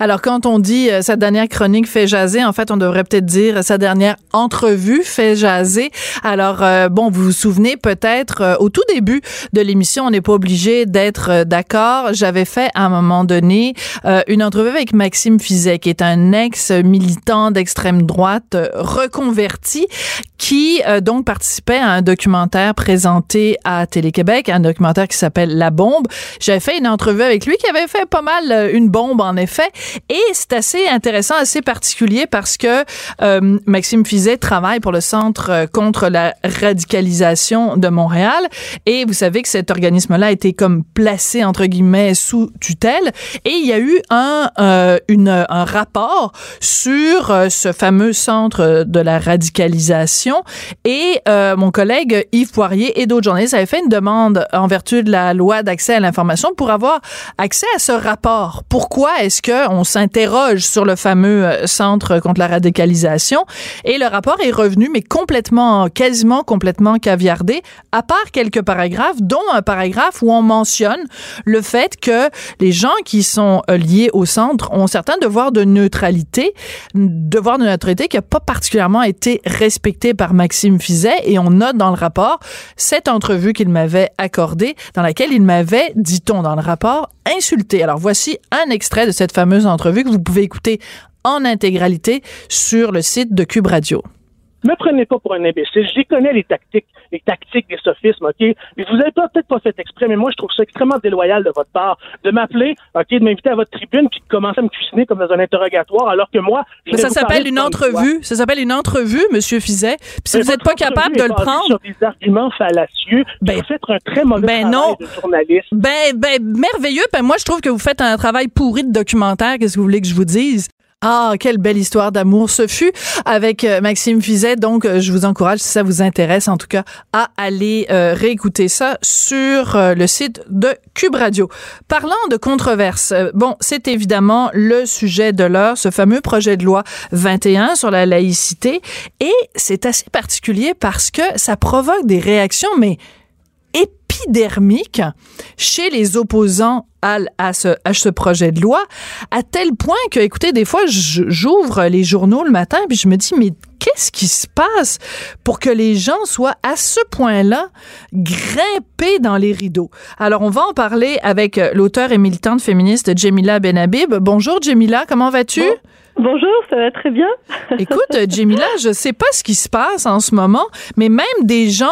Alors, quand on dit euh, sa dernière chronique fait jaser, en fait, on devrait peut-être dire euh, sa dernière entrevue fait jaser. Alors, euh, bon, vous vous souvenez peut-être, euh, au tout début de l'émission, on n'est pas obligé d'être euh, d'accord. J'avais fait à un moment donné une entrevue avec Maxime Fizet, qui est un ex-militant d'extrême droite reconverti, qui donc participait à un documentaire présenté à Télé-Québec, un documentaire qui s'appelle La Bombe. J'avais fait une entrevue avec lui qui avait fait pas mal une bombe, en effet. Et c'est assez intéressant, assez particulier parce que euh, Maxime Fizet travaille pour le Centre euh, contre la radicalisation de Montréal. Et vous savez que cet organisme-là a été comme placé, entre guillemets, sous tutelle. Et il y a eu un, euh, une, un rapport sur euh, ce fameux centre de la radicalisation. Et euh, mon collègue Yves Poirier et d'autres journalistes avaient fait une demande en vertu de la loi d'accès à l'information pour avoir accès à ce rapport. Pourquoi est-ce que on s'interroge sur le fameux euh, centre contre la radicalisation Et le rapport est revenu, mais complètement, quasiment complètement caviardé, à part quelques paragraphes, dont un paragraphe où on mentionne le fait que les gens qui sont euh, liés au centre ont certains devoirs de neutralité, devoir de neutralité qui n'a pas particulièrement été respecté par Maxime Fizet, et on note dans le rapport cette entrevue qu'il m'avait accordée, dans laquelle il m'avait, dit-on dans le rapport, insulté. Alors voici un extrait de cette fameuse entrevue que vous pouvez écouter en intégralité sur le site de Cube Radio. Me prenez pas pour un imbécile. Je les connais, les tactiques, les tactiques des sophismes, OK? Et vous avez pas- peut-être pas fait exprès, mais moi, je trouve ça extrêmement déloyal de votre part de m'appeler, OK, de m'inviter à votre tribune puis de commencer à me cuisiner comme dans un interrogatoire, alors que moi, je Mais ça s'appelle une entrevue. Ça s'appelle une entrevue, Monsieur Fizet. Puis si Mais vous n'êtes pas capable de le prendre, sur des arguments fallacieux. Ben- vous faites un très mauvais ben travail non. de journaliste. Ben, ben, merveilleux. Ben, moi, je trouve que vous faites un travail pourri de documentaire. Qu'est-ce que vous voulez que je vous dise? Ah, quelle belle histoire d'amour ce fut avec euh, Maxime Fizet. Donc, euh, je vous encourage, si ça vous intéresse, en tout cas, à aller euh, réécouter ça sur le site de Cube Radio. Parlant de controverse, euh, bon, c'est évidemment le sujet de l'heure, ce fameux projet de loi 21 sur la laïcité. Et c'est assez particulier parce que ça provoque des réactions, mais épidermique chez les opposants à, à ce, à ce projet de loi, à tel point que, écoutez, des fois, j'ouvre les journaux le matin puis je me dis, mais qu'est-ce qui se passe pour que les gens soient à ce point-là grimpés dans les rideaux? Alors, on va en parler avec euh, l'auteur et militante féministe Jemila Benhabib. Bonjour, Jemila, comment vas-tu? Bonjour, ça va très bien. [laughs] Écoute, Jemila, je sais pas ce qui se passe en ce moment, mais même des gens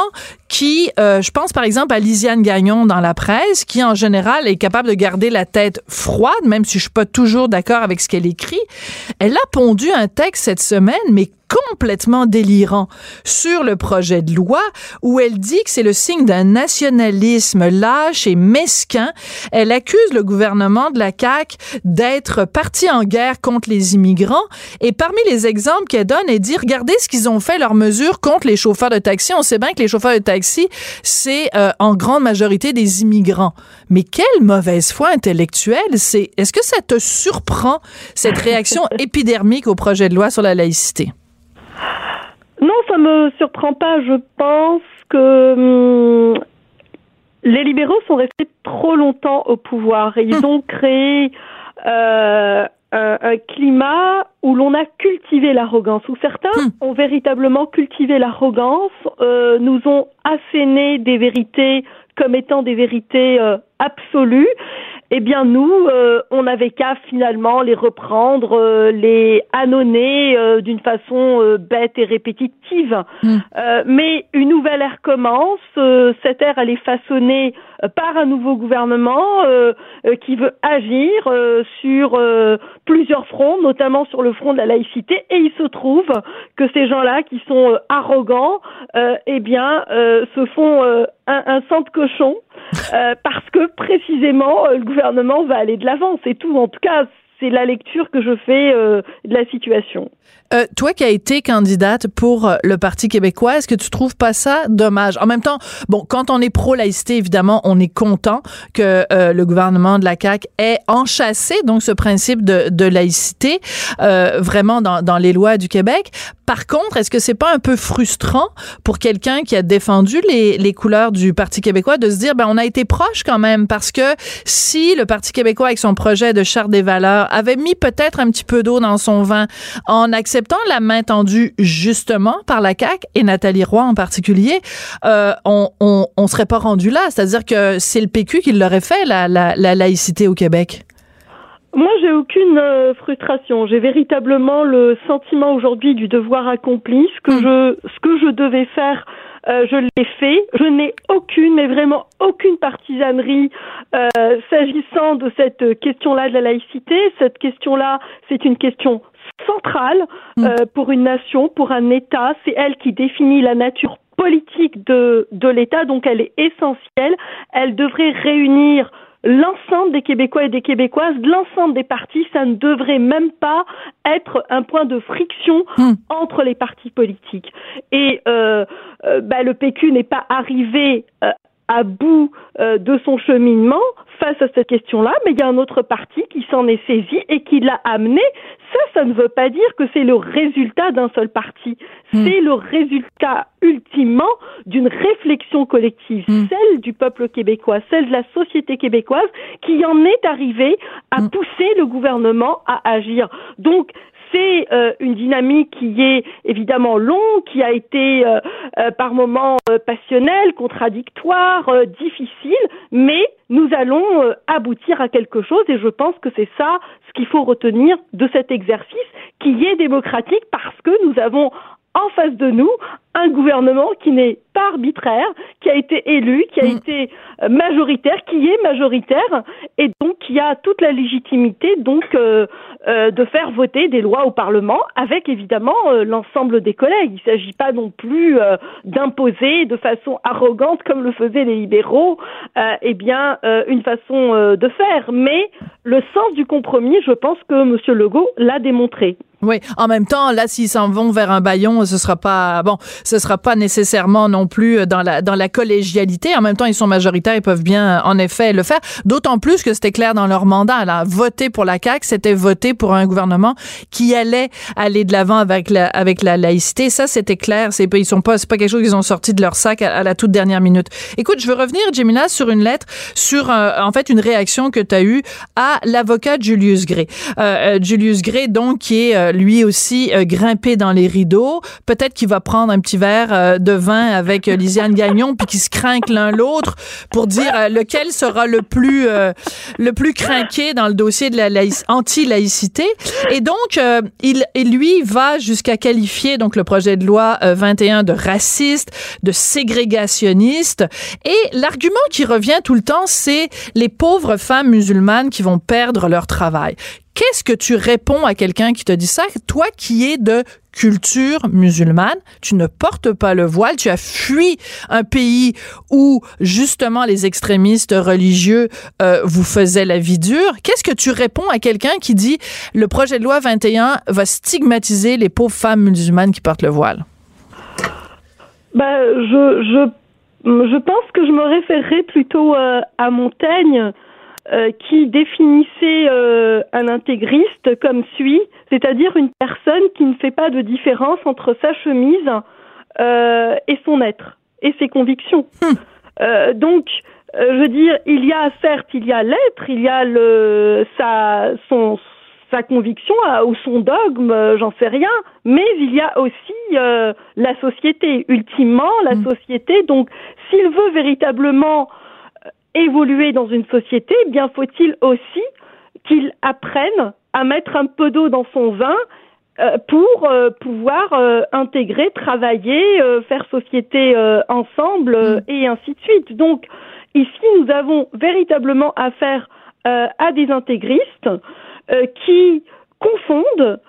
qui, euh, je pense par exemple à Lisiane Gagnon dans la presse, qui en général est capable de garder la tête froide, même si je suis pas toujours d'accord avec ce qu'elle écrit, elle a pondu un texte cette semaine, mais complètement délirant sur le projet de loi où elle dit que c'est le signe d'un nationalisme lâche et mesquin. Elle accuse le gouvernement de la CAQ d'être parti en guerre contre les immigrants et parmi les exemples qu'elle donne, elle dit regardez ce qu'ils ont fait leurs mesures contre les chauffeurs de taxi. On sait bien que les chauffeurs de taxi, c'est euh, en grande majorité des immigrants. Mais quelle mauvaise foi intellectuelle, c'est est-ce que ça te surprend cette réaction [laughs] épidermique au projet de loi sur la laïcité? Non, ça me surprend pas. Je pense que hum, les libéraux sont restés trop longtemps au pouvoir et ils ont créé euh, un, un climat où l'on a cultivé l'arrogance, où certains Hmm. ont véritablement cultivé l'arrogance, euh, nous ont asséné des vérités comme étant des vérités euh, absolues. Eh bien nous, euh, on n'avait qu'à finalement les reprendre, euh, les annonner euh, d'une façon bête et répétitive. Mm. mais une nouvelle ère commence. cette ère, elle est façonnée par un nouveau gouvernement qui veut agir sur plusieurs fronts, notamment sur le front de la laïcité. Et il se trouve que ces gens-là, qui sont arrogants, eh bien, se font un, un sang de cochon parce que précisément le gouvernement va aller de l'avant, c'est tout. En tout cas, c'est la lecture que je fais euh, de la situation. Euh, toi qui as été candidate pour euh, le Parti québécois, est-ce que tu trouves pas ça dommage? En même temps, bon, quand on est pro-laïcité, évidemment, on est content que euh, le gouvernement de la CAQ ait enchâssé donc ce principe de, de laïcité euh, vraiment dans, dans les lois du Québec. Par contre, est-ce que c'est pas un peu frustrant pour quelqu'un qui a défendu les, les couleurs du Parti québécois de se dire, ben, on a été proche quand même? Parce que si le Parti québécois avec son projet de charte des valeurs avait mis peut-être un petit peu d'eau dans son vin en acceptant la main tendue justement par la CAQ et Nathalie Roy en particulier, euh, on, on, serait pas rendu là. C'est-à-dire que c'est le PQ qui l'aurait fait, la, la, laïcité au Québec. Moi, j'ai aucune euh, frustration. J'ai véritablement le sentiment aujourd'hui du devoir accompli. Ce que hmm. je, ce que je devais faire, euh, je l'ai fait. Je n'ai aucune, mais vraiment aucune partisanerie s'agissant de cette question-là de la laïcité. Cette question-là, c'est une question centrale mm. euh, pour une nation, pour un État. C'est elle qui définit la nature politique de, de l'État, donc elle est essentielle. Elle devrait réunir l'ensemble des Québécois et des Québécoises, l'ensemble des partis, ça ne devrait même pas être un point de friction mm. entre les partis politiques. Et euh, euh, bah, le PQ n'est pas arrivé à bout de son cheminement face à cette question-là, mais il y a un autre parti qui s'en est saisi et qui l'a amené. Ça, ça ne veut pas dire que c'est le résultat d'un seul parti. Hmm. C'est le résultat ultimement d'une réflexion collective, hmm. celle du peuple québécois, celle de la société québécoise, qui en est arrivée à hmm. pousser le gouvernement à agir. Donc, c'est euh, une dynamique qui est évidemment longue, qui a été euh, euh, par moments passionnelle, contradictoire, difficile, mais nous allons aboutir à quelque chose et je pense que c'est ça ce qu'il faut retenir de cet exercice qui est démocratique parce que nous avons en face de nous un gouvernement qui n'est pas arbitraire, qui a été élu, qui a mm. été euh, majoritaire, qui est majoritaire, et donc qui a toute la légitimité donc euh, euh, de faire voter des lois au Parlement, avec évidemment l'ensemble des collègues. Il ne s'agit pas non plus d'imposer de façon arrogante, comme le faisaient les libéraux, eh bien une façon de faire. Mais le sens du compromis, je pense que M. Legault l'a démontré. Oui, en même temps, là, s'ils s'en vont vers un baillon, ce sera pas bon, ce sera pas nécessairement non plus dans la dans la collégialité. En même temps, ils sont majoritaires, ils peuvent bien, en effet, le faire. D'autant plus que c'était clair dans leur mandat. Là, voter pour la CAQ, c'était voter pour un gouvernement qui allait aller de l'avant avec la avec la laïcité. Ça, c'était clair. C'est ils sont pas, c'est pas quelque chose qu'ils ont sorti de leur sac à, la toute dernière minute. Écoute, je veux revenir, Jemina, sur une lettre, sur euh, en fait une réaction que tu as eue à l'avocat Julius Gray. Euh, euh, Julius Gray, donc, qui est lui aussi euh, grimper dans les rideaux. Peut-être qu'il va prendre un petit euh, de vin avec euh, Lisiane Gagnon, puis qu'ils se craquent l'un l'autre pour dire lequel sera le plus le plus craqué dans le dossier de la anti-laïcité. Et donc, il, lui va jusqu'à qualifier donc le projet de loi 21 de raciste, de ségrégationniste. Et l'argument qui revient tout le temps, c'est les pauvres femmes musulmanes qui vont perdre leur travail. Qu'est-ce que tu réponds à quelqu'un qui te dit ça? Toi qui es de culture musulmane, tu ne portes pas le voile, tu as fui un pays où justement les extrémistes religieux euh, vous faisaient la vie dure. Qu'est-ce que tu réponds à quelqu'un qui dit le projet de loi 21 va stigmatiser les pauvres femmes musulmanes qui portent le voile? Ben, je, je, je pense que je me référerais plutôt euh, à Montaigne euh, qui définissait euh, un intégriste comme suit, c'est-à-dire une personne qui ne fait pas de différence entre sa chemise euh, et son être et ses convictions. Hmm. donc, je veux dire, il y a certes, il y a l'être, il y a le sa son sa conviction ou son dogme, j'en sais rien, mais il y a aussi la société. Ultimement, la hmm. société. Donc, s'il veut véritablement évoluer dans une société, eh bien faut-il aussi qu'ils apprennent à mettre un peu d'eau dans son vin euh, pour euh, pouvoir euh, intégrer, travailler, faire société ensemble Mm. et ainsi de suite. Donc ici, nous avons véritablement affaire à des intégristes qui confondent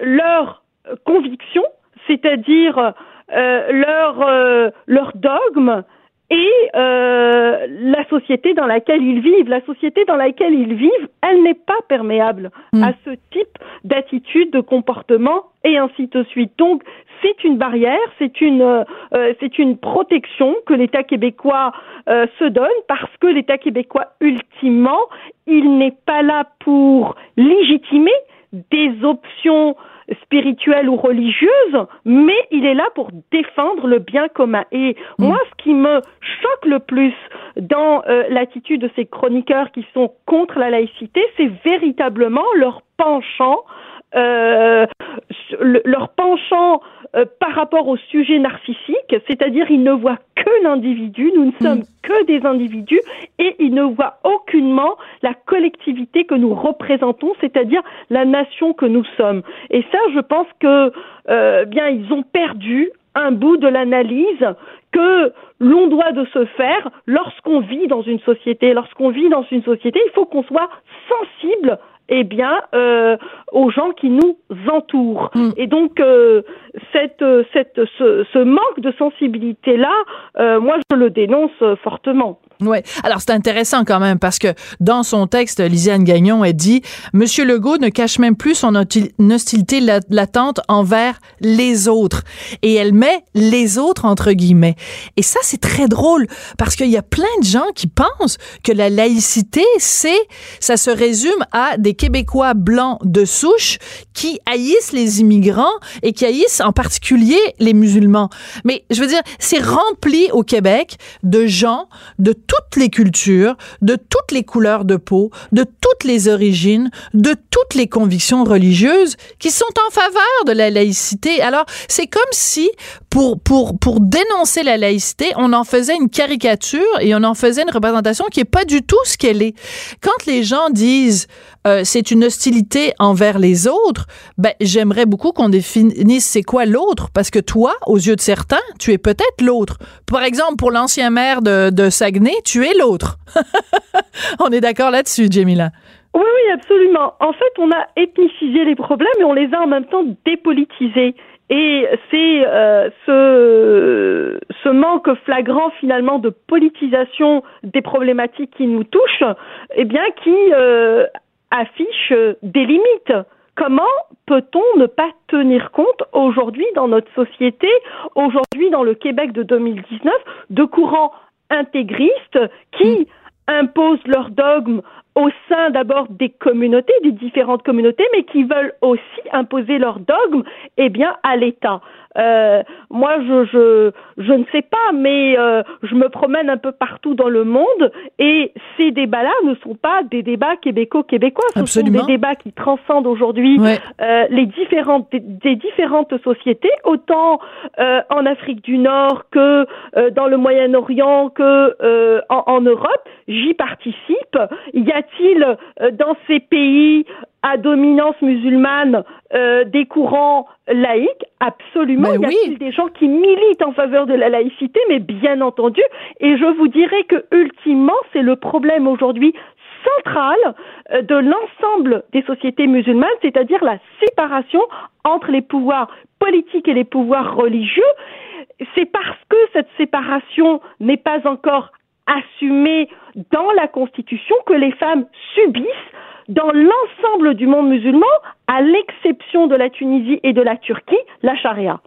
leurs convictions, c'est-à-dire leur leur dogme et euh, la société dans laquelle ils vivent. La société dans laquelle ils vivent, elle n'est pas perméable Mm. à ce type d'attitude, de comportement et ainsi de suite. Donc, c'est une barrière, c'est une, euh, c'est une protection que l'État québécois euh, se donne parce que l'État québécois, ultimement, il n'est pas là pour légitimer des options spirituelles ou religieuses, mais il est là pour défendre le bien commun. Et moi, ce qui me choque le plus dans euh, l'attitude de ces chroniqueurs qui sont contre la laïcité, c'est véritablement leur penchant euh, le- leur penchant euh, par rapport au sujet narcissique, c'est-à-dire ils ne voient que l'individu, nous ne sommes que des individus, et ils ne voient aucunement la collectivité que nous représentons, c'est-à-dire la nation que nous sommes. Et ça, je pense que euh, bien ils ont perdu un bout de l'analyse que l'on doit de se faire lorsqu'on vit dans une société. Lorsqu'on vit dans une société, il faut qu'on soit sensible eh bien, euh, aux gens qui nous entourent. Mm. Et donc, euh, cette, euh, cette, ce, ce manque de sensibilité-là, euh, moi, je le dénonce fortement. Ouais. Alors c'est intéressant quand même parce que dans son texte, Lisiane Gagnon a dit Monsieur Legault ne cache même plus son hostilité la- latente envers les autres et elle met les autres entre guillemets. Et ça c'est très drôle parce qu'il y a plein de gens qui pensent que la laïcité c'est ça se résume à des Québécois blancs de souche qui haïssent les immigrants et qui haïssent en particulier les musulmans. Mais je veux dire, c'est rempli au Québec de gens de toutes les cultures, de toutes les couleurs de peau, de toutes les origines, de toutes les convictions religieuses qui sont en faveur de la laïcité. Alors, c'est comme si pour pour pour dénoncer la laïcité, on en faisait une caricature et on en faisait une représentation qui est pas du tout ce qu'elle est. Quand les gens disent euh, c'est une hostilité envers les autres, ben j'aimerais beaucoup qu'on définisse c'est quoi l'autre parce que toi, aux yeux de certains, tu es peut-être l'autre. Par exemple, pour l'ancien maire de, Saguenay, tu es l'autre. [laughs] on est d'accord là-dessus, Jamila? Oui, oui, absolument. En fait, on a ethnicisé les problèmes et on les a en même temps dépolitisés. Et c'est euh, ce, ce manque flagrant finalement de politisation des problématiques qui nous touchent, eh bien, qui euh, affiche des limites. Comment peut-on ne pas tenir compte aujourd'hui dans notre société, aujourd'hui dans le Québec de 2019, de courants intégristes qui imposent leurs dogmes au sein d'abord des communautés, des différentes communautés, mais qui veulent aussi imposer leurs dogmes, eh bien, à l'État. Euh, moi, je, je, je ne sais pas, mais euh, je me promène un peu partout dans le monde et ces débats-là ne sont pas des débats québéco-québécois. Ce Absolument. sont des débats qui transcendent aujourd'hui Ouais. euh, les différentes des, des différentes sociétés, autant euh, en Afrique du Nord que euh, dans le Moyen-Orient que euh, en, en Europe. J'y participe. Y a-t-il euh, dans ces pays à dominance musulmane euh, des courants laïques Absolument. Ben y a-t-il oui. des gens qui militent en faveur de la laïcité? Mais bien entendu. Et je vous dirais que ultimement, c'est le problème aujourd'hui central euh, de l'ensemble des sociétés musulmanes, c'est-à-dire la séparation entre les pouvoirs politiques et les pouvoirs religieux. C'est parce que cette séparation n'est pas encore assumée dans la Constitution que les femmes subissent dans l'ensemble du monde musulman, à l'exception de la Tunisie et de la Turquie, la charia.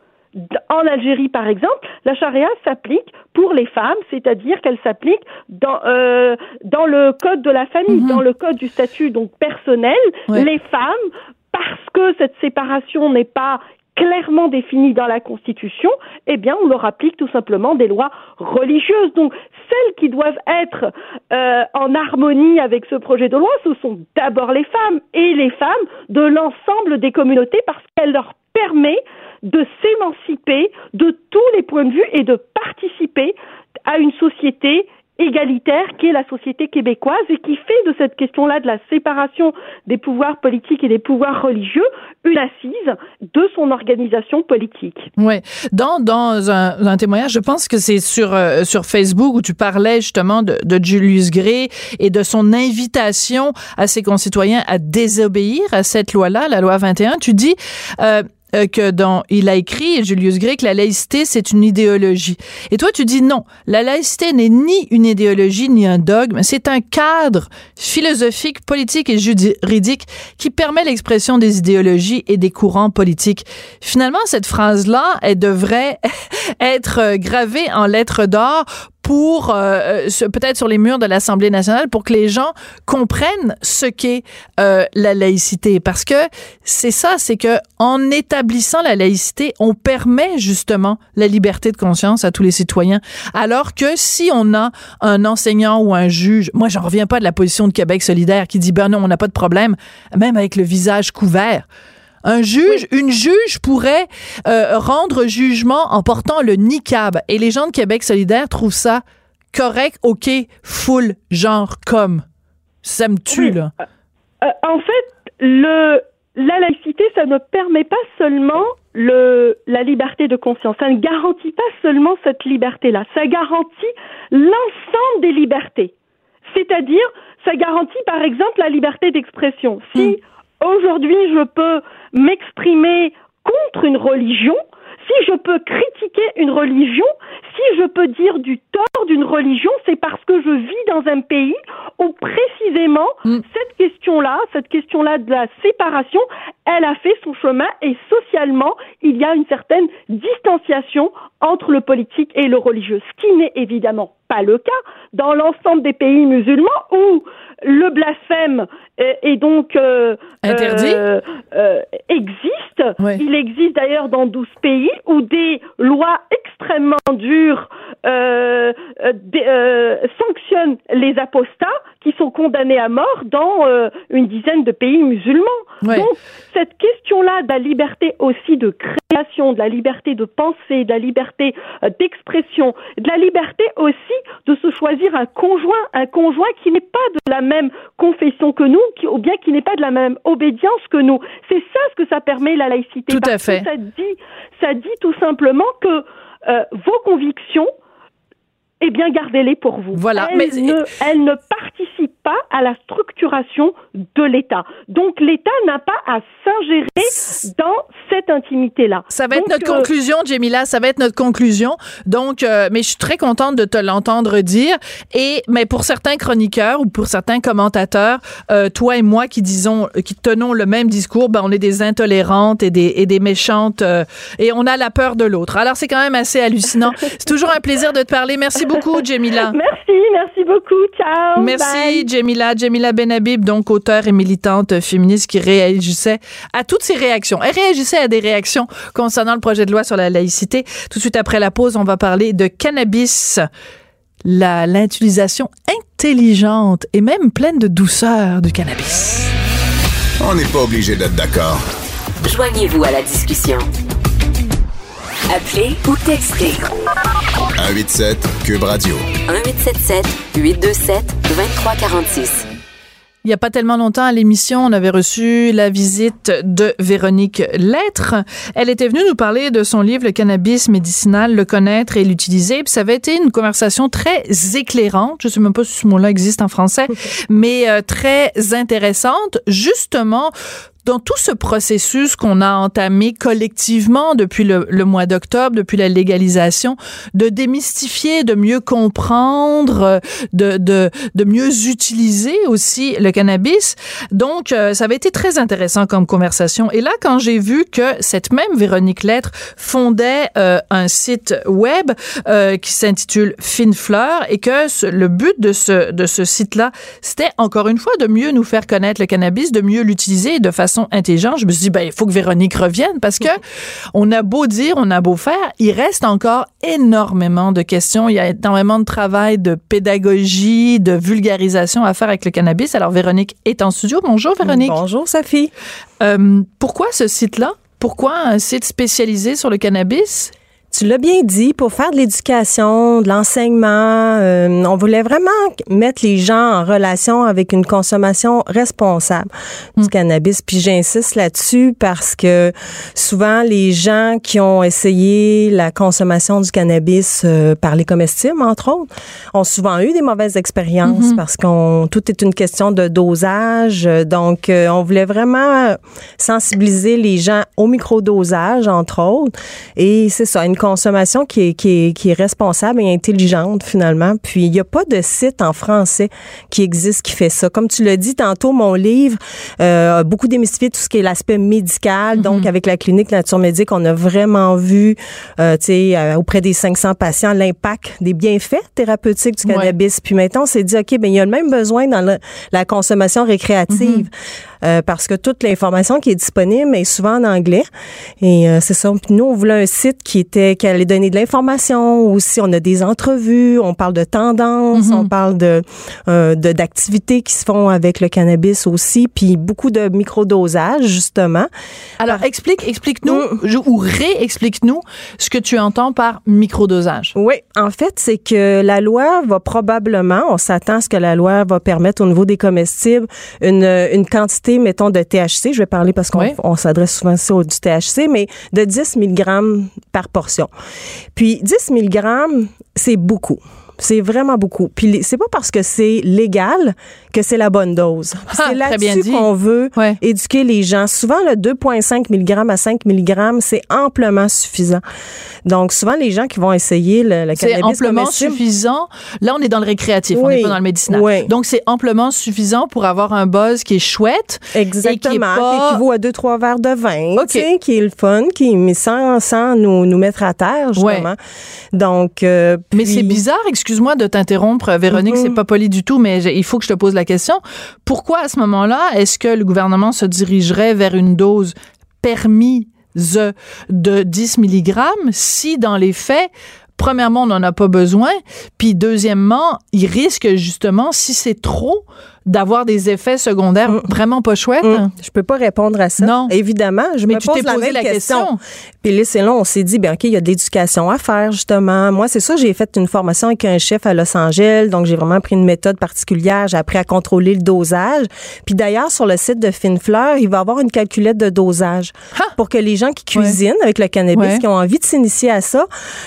En Algérie, par exemple, la charia s'applique pour les femmes, c'est-à-dire qu'elle s'applique dans, euh, dans le code de la famille, Mhm. dans le code du statut donc personnel. Ouais. Les femmes, parce que cette séparation n'est pas clairement définie dans la Constitution, eh bien, on leur applique tout simplement des lois religieuses. Donc, celles qui doivent être euh, en harmonie avec ce projet de loi, ce sont d'abord les femmes et les femmes de l'ensemble des communautés parce qu'elle leur permet de s'émanciper de tous les points de vue et de participer à une société égalitaire qu'est la société québécoise et qui fait de cette question-là de la séparation des pouvoirs politiques et des pouvoirs religieux une assise de son organisation politique. Oui. Dans, dans un, un témoignage, je pense que c'est sur, euh, sur Facebook où tu parlais justement de, de Julius Gray et de son invitation à ses concitoyens à désobéir à cette loi-là, la loi 21. Tu dis, euh, euh, que dans il a écrit Julius Gray que la laïcité c'est une idéologie. Et toi tu dis non, la laïcité n'est ni une idéologie ni un dogme, c'est un cadre philosophique, politique et juridique qui permet l'expression des idéologies et des courants politiques. Finalement cette phrase là, elle devrait [laughs] être gravée en lettres d'or pour euh, peut-être sur les murs de l'Assemblée nationale pour que les gens comprennent ce qu'est euh, la laïcité. Parce que c'est ça c'est que en établissant la laïcité on permet justement la liberté de conscience à tous les citoyens. Alors que si on a un enseignant ou un juge moi j'en reviens pas de la position de Québec solidaire qui dit ben non on n'a pas de problème même avec le visage couvert un juge, une juge pourrait euh, rendre jugement en portant le niqab. Et les gens de Québec solidaire trouvent ça correct, ok, full, genre comme. Ça me tue, là? Euh, en fait, le, la laïcité, ça ne permet pas seulement le, la liberté de conscience. Ça ne garantit pas seulement cette liberté-là. Ça garantit l'ensemble des libertés. C'est-à-dire, ça garantit, par exemple, la liberté d'expression. Si aujourd'hui je peux m'exprimer contre une religion, si je peux critiquer une religion, si je peux dire du tort d'une religion, c'est parce que je vis dans un pays où précisément Mm. cette question-là, cette question-là de la séparation, elle a fait son chemin et socialement, il y a une certaine distanciation entre le politique et le religieux, ce qui n'est évidemment pas le cas dans l'ensemble des pays musulmans où le blasphème est, est donc euh, Interdit. euh, euh, existe. Il existe d'ailleurs dans 12 pays où des lois extrêmement dures euh, euh, euh, sanctionnent les apostats qui sont condamnés à mort dans euh, une dizaine de pays musulmans. Donc cette question-là de la liberté aussi de création, de la liberté de penser, de la liberté euh, d'expression, de la liberté aussi de se choisir un conjoint, un conjoint qui n'est pas de la même confession que nous, qui, ou bien qui n'est pas de la même obédience que nous. C'est ça ce que ça permet la laïcité. Tout à parce fait. Que ça dit, ça dit tout simplement que euh, vos convictions, eh bien, gardez-les pour vous. Voilà, Elles, mais- ne, elles ne participent pas à la structuration de l'État. Donc, l'État n'a pas à s'ingérer dans cette intimité-là. Ça va être Donc, notre euh, conclusion, Jamila. Ça va être notre conclusion. Donc, euh, mais je suis très contente de te l'entendre dire. Et mais pour certains chroniqueurs ou pour certains commentateurs, euh, toi et moi qui disons, qui tenons le même discours, ben on est des intolérantes et des et des méchantes et on a la peur de l'autre. Alors c'est quand même assez hallucinant. C'est toujours un plaisir de te parler. Merci beaucoup, Jamila. [laughs] Merci, merci beaucoup. Ciao. Merci, bye. Jamila. Jamila Benhabib, donc auteure et militante féministe qui réagissait à toutes ces réactions. Elle réagissait à des réactions concernant le projet de loi sur la laïcité. Tout de suite après la pause, on va parler de cannabis, la- l'utilisation intelligente et même pleine de douceur du cannabis. On n'est pas obligé d'être d'accord. Joignez-vous à la discussion. Appelez ou textez 187 Cube Radio. 1877 827 2346. Il n'y a pas tellement longtemps à l'émission, on avait reçu la visite de Véronique Lettre. Elle était venue nous parler de son livre Le cannabis médicinal, le connaître et l'utiliser. Puis ça avait été une conversation très éclairante. Je sais même pas si ce mot-là existe en français, mais euh, très intéressante, justement dans tout ce processus qu'on a entamé collectivement depuis le, mois d'octobre, depuis la légalisation, de démystifier, de mieux comprendre, de, de, mieux utiliser aussi le cannabis. Donc, euh, ça avait été très intéressant comme conversation. Et là, quand j'ai vu que cette même Véronique Lettre fondait euh, un site web euh, qui s'intitule Fine Fleur et que le but de ce, de ce site-là, c'était encore une fois de mieux nous faire connaître le cannabis, de mieux l'utiliser de façon intelligente. Je me suis dit, ben, il faut que Véronique revienne parce que [laughs] on a beau dire, on a beau faire, il reste encore énormément de questions. Il y a énormément de travail, de pédagogie, de vulgarisation à faire avec le cannabis. Alors, Véronique est en studio. Bonjour, Véronique. Bonjour, Sophie. Euh, pourquoi ce site-là? Pourquoi un site spécialisé sur le cannabis? Tu l'as bien dit, pour faire de l'éducation, de l'enseignement, euh, on voulait vraiment mettre les gens en relation avec une consommation responsable du Mm. cannabis. Puis j'insiste là-dessus parce que souvent les gens qui ont essayé la consommation du cannabis euh, par les comestibles, entre autres, ont souvent eu des mauvaises expériences Mm-hmm. parce qu'on tout est une question de dosage. Donc, euh, on voulait vraiment sensibiliser les gens au microdosage, entre autres. Et c'est ça, une consommation qui est, qui est, qui est responsable et intelligente, finalement. Puis, il n'y a pas de site en français qui existe qui fait ça. Comme tu l'as dit tantôt, mon livre euh, a beaucoup démystifié tout ce qui est l'aspect médical. Donc, avec la clinique Nature Médique, on a vraiment vu, euh, tu sais, euh, auprès des 500 patients, l'impact des bienfaits thérapeutiques du Ouais. cannabis. Puis maintenant, on s'est dit, OK, ben il y a le même besoin dans le- la consommation récréative. Euh, parce que toute l'information qui est disponible est souvent en anglais. Et euh, c'est ça. Puis nous, on voulait un site qui était qui allait donner de l'information. Aussi, on a des entrevues, on parle de tendances, on parle de euh, d'activités qui se font avec le cannabis aussi, puis beaucoup de microdosage justement. Alors, explique, explique-nous, Mm. ou réexplique-nous ce que tu entends par microdosage. Oui, en fait, c'est que la loi va probablement, on s'attend à ce que la loi va permettre au niveau des comestibles une, une quantité, mettons, de THC. Je vais parler parce qu'on Oui. on s'adresse souvent aussi au du THC, mais de 10 mg par portion. Puis 10 mg, c'est beaucoup. C'est vraiment beaucoup. Puis c'est pas parce que c'est légal que c'est la bonne dose. Ah, c'est bien là-dessus qu'on veut Ouais. éduquer les gens. Souvent, le 2,5 mg à 5 mg, c'est amplement suffisant. Donc, souvent, les gens qui vont essayer le, le C'est cannabis amplement comestible, suffisant. Là, on est dans le récréatif, on n'est pas dans le médicinal. Oui. Donc, c'est amplement suffisant pour avoir un buzz qui est chouette. Exactement, Et qui pas- équivaut à deux, trois verres de vin, OK. tu sais, qui est le fun, qui, mais sans, sans nous, nous mettre à terre, justement. Donc, euh, Mais c'est bizarre, excuse-moi de t'interrompre, Véronique, Mhm. c'est pas poli du tout, mais il faut que je te pose la question. Pourquoi à ce moment-là, est-ce que le gouvernement se dirigerait vers une dose permise de 10 mg si dans les faits, premièrement, on n'en a pas besoin, puis deuxièmement, il risque justement, si c'est trop, d'avoir des effets secondaires vraiment pas chouettes? Hum, je peux pas répondre à ça. Non. Évidemment, je Mais me tu pose t'es la posé même la question. Puis là, c'est là, on s'est dit, ben ok, il y a de l'éducation à faire justement. Moi, c'est ça, j'ai fait une formation avec un chef à Los Angeles, donc j'ai vraiment pris une méthode particulière. J'ai appris à contrôler le dosage. Puis d'ailleurs, sur le site de Finefleur, il va y avoir une calculette de dosage pour que les gens qui cuisinent avec le cannabis, Ouais. qui ont envie de s'initier à ça,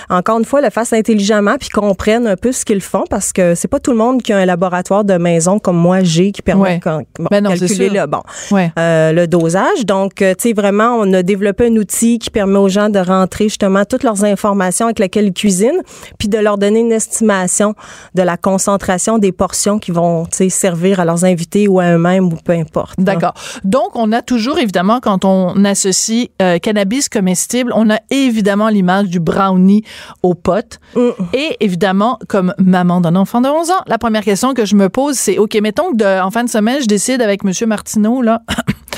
encore une fois, le fassent intelligemment puis comprennent un peu ce qu'ils font parce que c'est pas tout le monde qui a un laboratoire de maison comme moi qui permet de bon, Ben calculer le bon Ouais. euh, le dosage. Donc, euh, tu sais, vraiment, on a développé un outil qui permet aux gens de rentrer justement toutes leurs informations avec lesquelles ils cuisinent, puis de leur donner une estimation de la concentration des portions qui vont, servir à leurs invités ou à eux-mêmes ou peu importe. là. D'accord. Donc, on a toujours, évidemment, quand on associe euh, cannabis comestible, on a évidemment l'image du brownie au pot. Mm. Et évidemment, comme maman d'un enfant de 11 ans, la première question que je me pose, c'est, OK, mettons en fin de semaine, je décide avec Monsieur Martineau, là, [clears throat]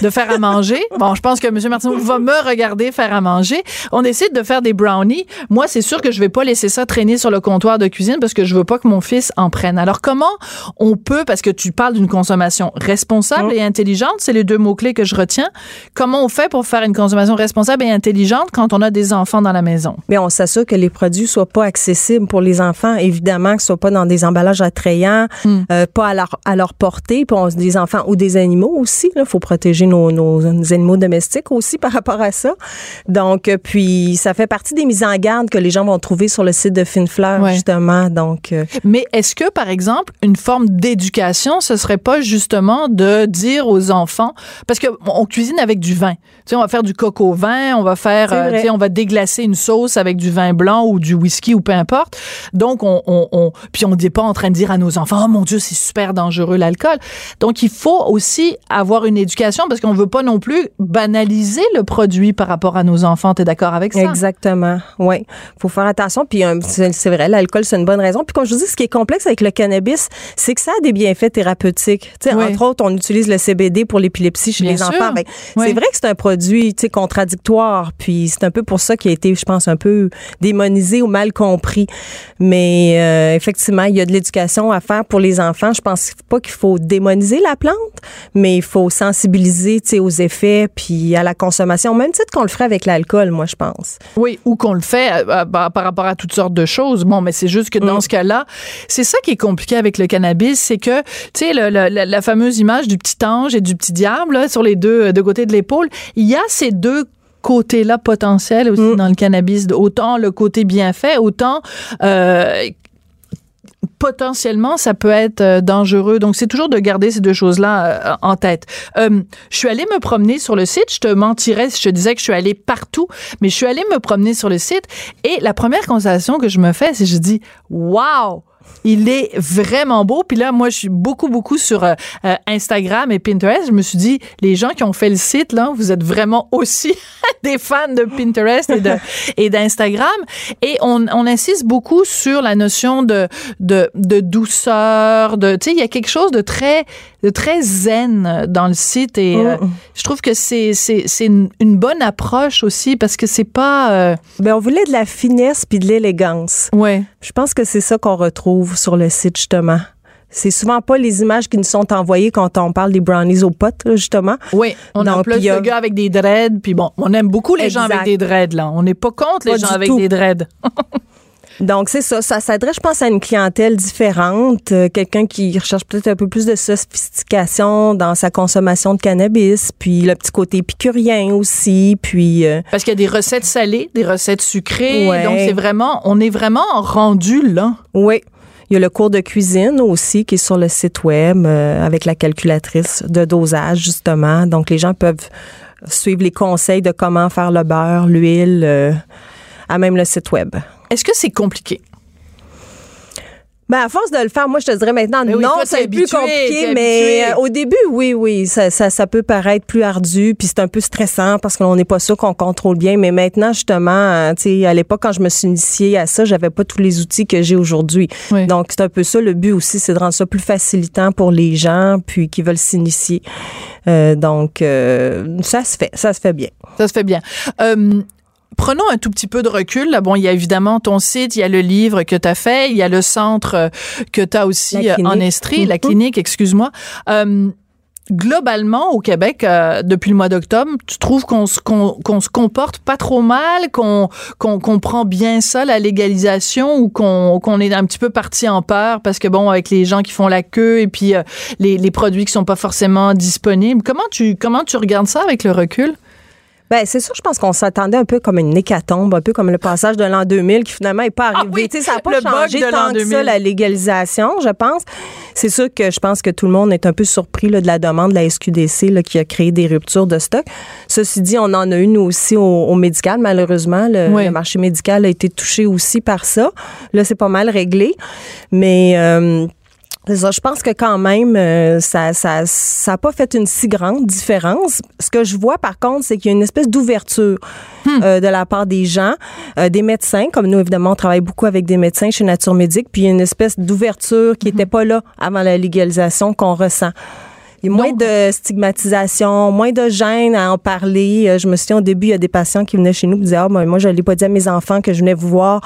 de faire à manger. Bon, je pense que M. Martineau va me regarder faire à manger. On décide de faire des brownies. Moi, c'est sûr que je vais pas laisser ça traîner sur le comptoir de cuisine parce que je veux pas que mon fils en prenne. Alors, comment on peut, parce que tu parles d'une consommation responsable et intelligente, c'est les deux mots-clés que je retiens. Comment on fait pour faire une consommation responsable et intelligente quand on a des enfants dans la maison? Mais on s'assure que les produits soient pas accessibles pour les enfants, évidemment, que ce soit pas dans des emballages attrayants, euh, pas à leur, à leur portée, on, des enfants ou des animaux aussi. Il faut protéger nos, nos animaux domestiques aussi par rapport à ça. Donc, euh, puis ça fait partie des mises en garde que les gens vont trouver sur le site de Finefleur, Ouais. justement. Donc, euh, Mais est-ce que, par exemple, une forme d'éducation, ce serait pas justement de dire aux enfants, parce que on cuisine avec du vin. Tu sais, on va faire du coco vin, on va faire, euh, tu sais, on va déglacer une sauce avec du vin blanc ou du whisky ou peu importe. Donc, on, on, on puis on n'est pas en train de dire à nos enfants, oh mon Dieu, c'est super dangereux l'alcool. Donc, il faut aussi avoir une éducation parce qu'on veut pas non plus banaliser le produit par rapport à nos enfants. T'es d'accord avec ça? Exactement. Oui. faut faire attention. Puis euh, c'est vrai, l'alcool, c'est une bonne raison. Puis comme je vous dis, ce qui est complexe avec le cannabis, c'est que ça a des bienfaits thérapeutiques. Tu sais, Oui. Entre autres, on utilise le CBD pour l'épilepsie chez Bien les sûr. enfants. Ben, Oui. C'est vrai que c'est un produit contradictoire. Puis c'est un peu pour ça qu'il a été, je pense, un peu démonisé ou mal compris. Mais euh, effectivement, il y a de l'éducation à faire pour les enfants. Je pense pas qu'il faut démoniser la plante, mais il faut sensibiliser aux effets puis à la consommation, même titre qu'on le ferait avec l'alcool, moi, je pense. Oui, ou qu'on le fait euh, euh, par par rapport à toutes sortes de choses. Bon, mais c'est juste que dans Mm. ce cas-là, c'est ça qui est compliqué avec le cannabis, c'est que, tu sais, la, fameuse image du petit ange et du petit diable là, sur les deux, deux côtés de l'épaule, il y a ces deux côtés-là potentiels aussi Mm. dans le cannabis. Autant le côté bien fait, autant euh, potentiellement ça peut être euh, dangereux. Donc c'est toujours de garder ces deux choses-là euh, en tête. Euh, je suis allée me promener sur le site. Je te mentirais si je te disais que je suis allée partout, mais je suis allée me promener sur le site et la première constatation que je me fais, c'est je dis waouh. Il est vraiment beau. Puis là, moi, je suis beaucoup, beaucoup sur euh, euh, Instagram et Pinterest. Je me suis dit, les gens qui ont fait le site, là, vous êtes vraiment aussi [laughs] des fans de Pinterest et de [laughs] et d'Instagram. Et on, on insiste beaucoup sur la notion de de, de douceur. De, tu sais, il y a quelque chose de très de très zen dans le site et euh, Mm. je trouve que c'est c'est c'est une, bonne approche aussi parce que c'est pas euh, Ben, on voulait de la finesse puis de l'élégance. ouais Je pense que c'est ça qu'on retrouve sur le site, justement. C'est souvent pas les images qui nous sont envoyées quand on parle des brownies aux potes, là, justement. Oui, on a plus a- le gars avec des dreads, puis bon, on aime beaucoup les gens avec des dreads, là. On n'est pas contre les gens avec tout. des dreads. [laughs] Donc, c'est ça. Ça s'adresse, je pense, à une clientèle différente. euh, Quelqu'un qui recherche peut-être un peu plus de sophistication dans sa consommation de cannabis. Puis le petit côté épicurien aussi. Puis... euh, Parce qu'il y a des recettes salées, des recettes sucrées. Ouais. Donc, c'est vraiment, on est vraiment rendu là. Oui. Il y a le cours de cuisine aussi qui est sur le site web euh, avec la calculatrice de dosage, justement. Donc, les gens peuvent suivre les conseils de comment faire le beurre, l'huile, euh, à même le site web. Est-ce que c'est compliqué? Ben, à force de le faire, moi, je te dirais maintenant, Mais oui, non, c'est plus compliqué, mais euh, au début, oui, oui, ça, ça, ça peut paraître plus ardu, puis c'est un peu stressant parce qu'on n'est pas sûr qu'on contrôle bien, mais maintenant, justement, euh, tu sais, à l'époque, quand je me suis initiée à ça, j'avais pas tous les outils que j'ai aujourd'hui. Oui. Donc, c'est un peu ça, le but aussi, c'est de rendre ça plus facilitant pour les gens, puis qui veulent s'initier. Euh, donc, euh, ça se fait, ça se fait bien. Ça se fait bien. Prenons un tout petit peu de recul. Là, bon, il y a évidemment ton site, il y a le livre que tu as fait, il y a le centre euh, que tu as aussi euh, en. Estrie, la Mhm. clinique, excuse-moi. Euh, globalement, au Québec, euh, depuis le mois d'octobre, tu trouves qu'on se, qu'on, qu'on se comporte pas trop mal, qu'on, qu'on, qu'on prend bien ça, la légalisation, ou qu'on, qu'on est un petit peu parti en peur parce que, bon, avec les gens qui font la queue et puis euh, les, les produits qui sont pas forcément disponibles, comment tu, comment tu regardes ça avec le recul? Ben, c'est sûr, je pense qu'on s'attendait un peu comme une hécatombe, un peu comme le passage de l'an 2000 qui finalement n'est pas arrivé. Ah oui, ça n'a pas changé de tant que 2000. ça, la légalisation, je pense. C'est sûr que je pense que tout le monde est un peu surpris là, de la demande de la SQDC là, qui a créé des ruptures de stock. Ceci dit, on en a une aussi au, au médical, malheureusement. Le, Oui. le marché médical a été touché aussi par ça. Là, c'est pas mal réglé. Mais... euh, ça, je pense que quand même, euh, ça ça ça a pas fait une si grande différence. Ce que je vois, par contre, c'est qu'il y a une espèce d'ouverture euh, de la part des gens, euh, des médecins. Comme nous, évidemment, on travaille beaucoup avec des médecins chez Nature Médique, puis il y a une espèce d'ouverture qui n'était pas là avant la légalisation qu'on ressent. Il y a moins Donc- de stigmatisation, moins de gêne à en parler. Euh, Je me souviens au début, il y a des patients qui venaient chez nous et disaient Ah, ben, moi, je l'ai pas dit à mes enfants que je venais vous voir.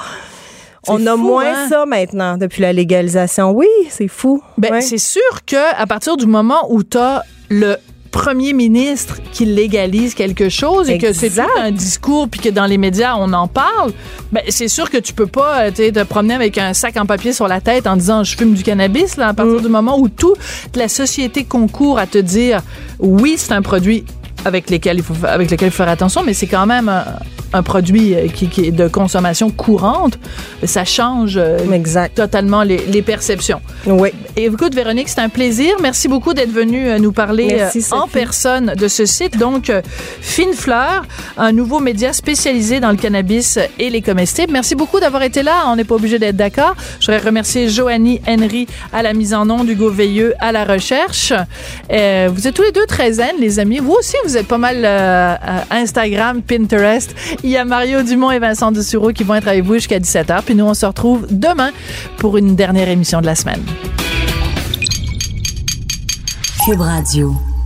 On a moins hein? ça maintenant depuis la légalisation. Oui, c'est fou. Ben, Ouais. c'est sûr que à partir du moment où tu as le premier ministre qui légalise quelque chose et que c'est tout un discours puis que dans les médias on en parle, ben c'est sûr que tu peux pas euh, te promener avec un sac en papier sur la tête en disant je fume du cannabis là à Mm. partir du moment où toute la société concourt à te dire oui, c'est un produit avec lesquels il faut fa- avec il faut faire attention mais c'est quand même un, un produit euh, qui, qui est de consommation courante, ça change euh, Exact. totalement les, les perceptions. Oui. Et écoute, Véronique, c'est un plaisir. Merci beaucoup d'être venue euh, nous parler Merci, euh, en personne de ce site. Donc, euh, Fine Fleur, un nouveau média spécialisé dans le cannabis et les comestibles. Merci beaucoup d'avoir été là. On n'est pas obligé d'être d'accord. Je voudrais remercier Joanie Henry à la mise en onde, Hugo Veilleux à la recherche. Euh, vous êtes tous les deux très zen, les amis. Vous aussi, vous êtes pas mal euh, Instagram, Pinterest. Il y a Mario Dumont et Vincent Dessureau qui vont être avec vous jusqu'à 17h. Puis nous, on se retrouve demain pour une dernière émission de la semaine. Cube Radio.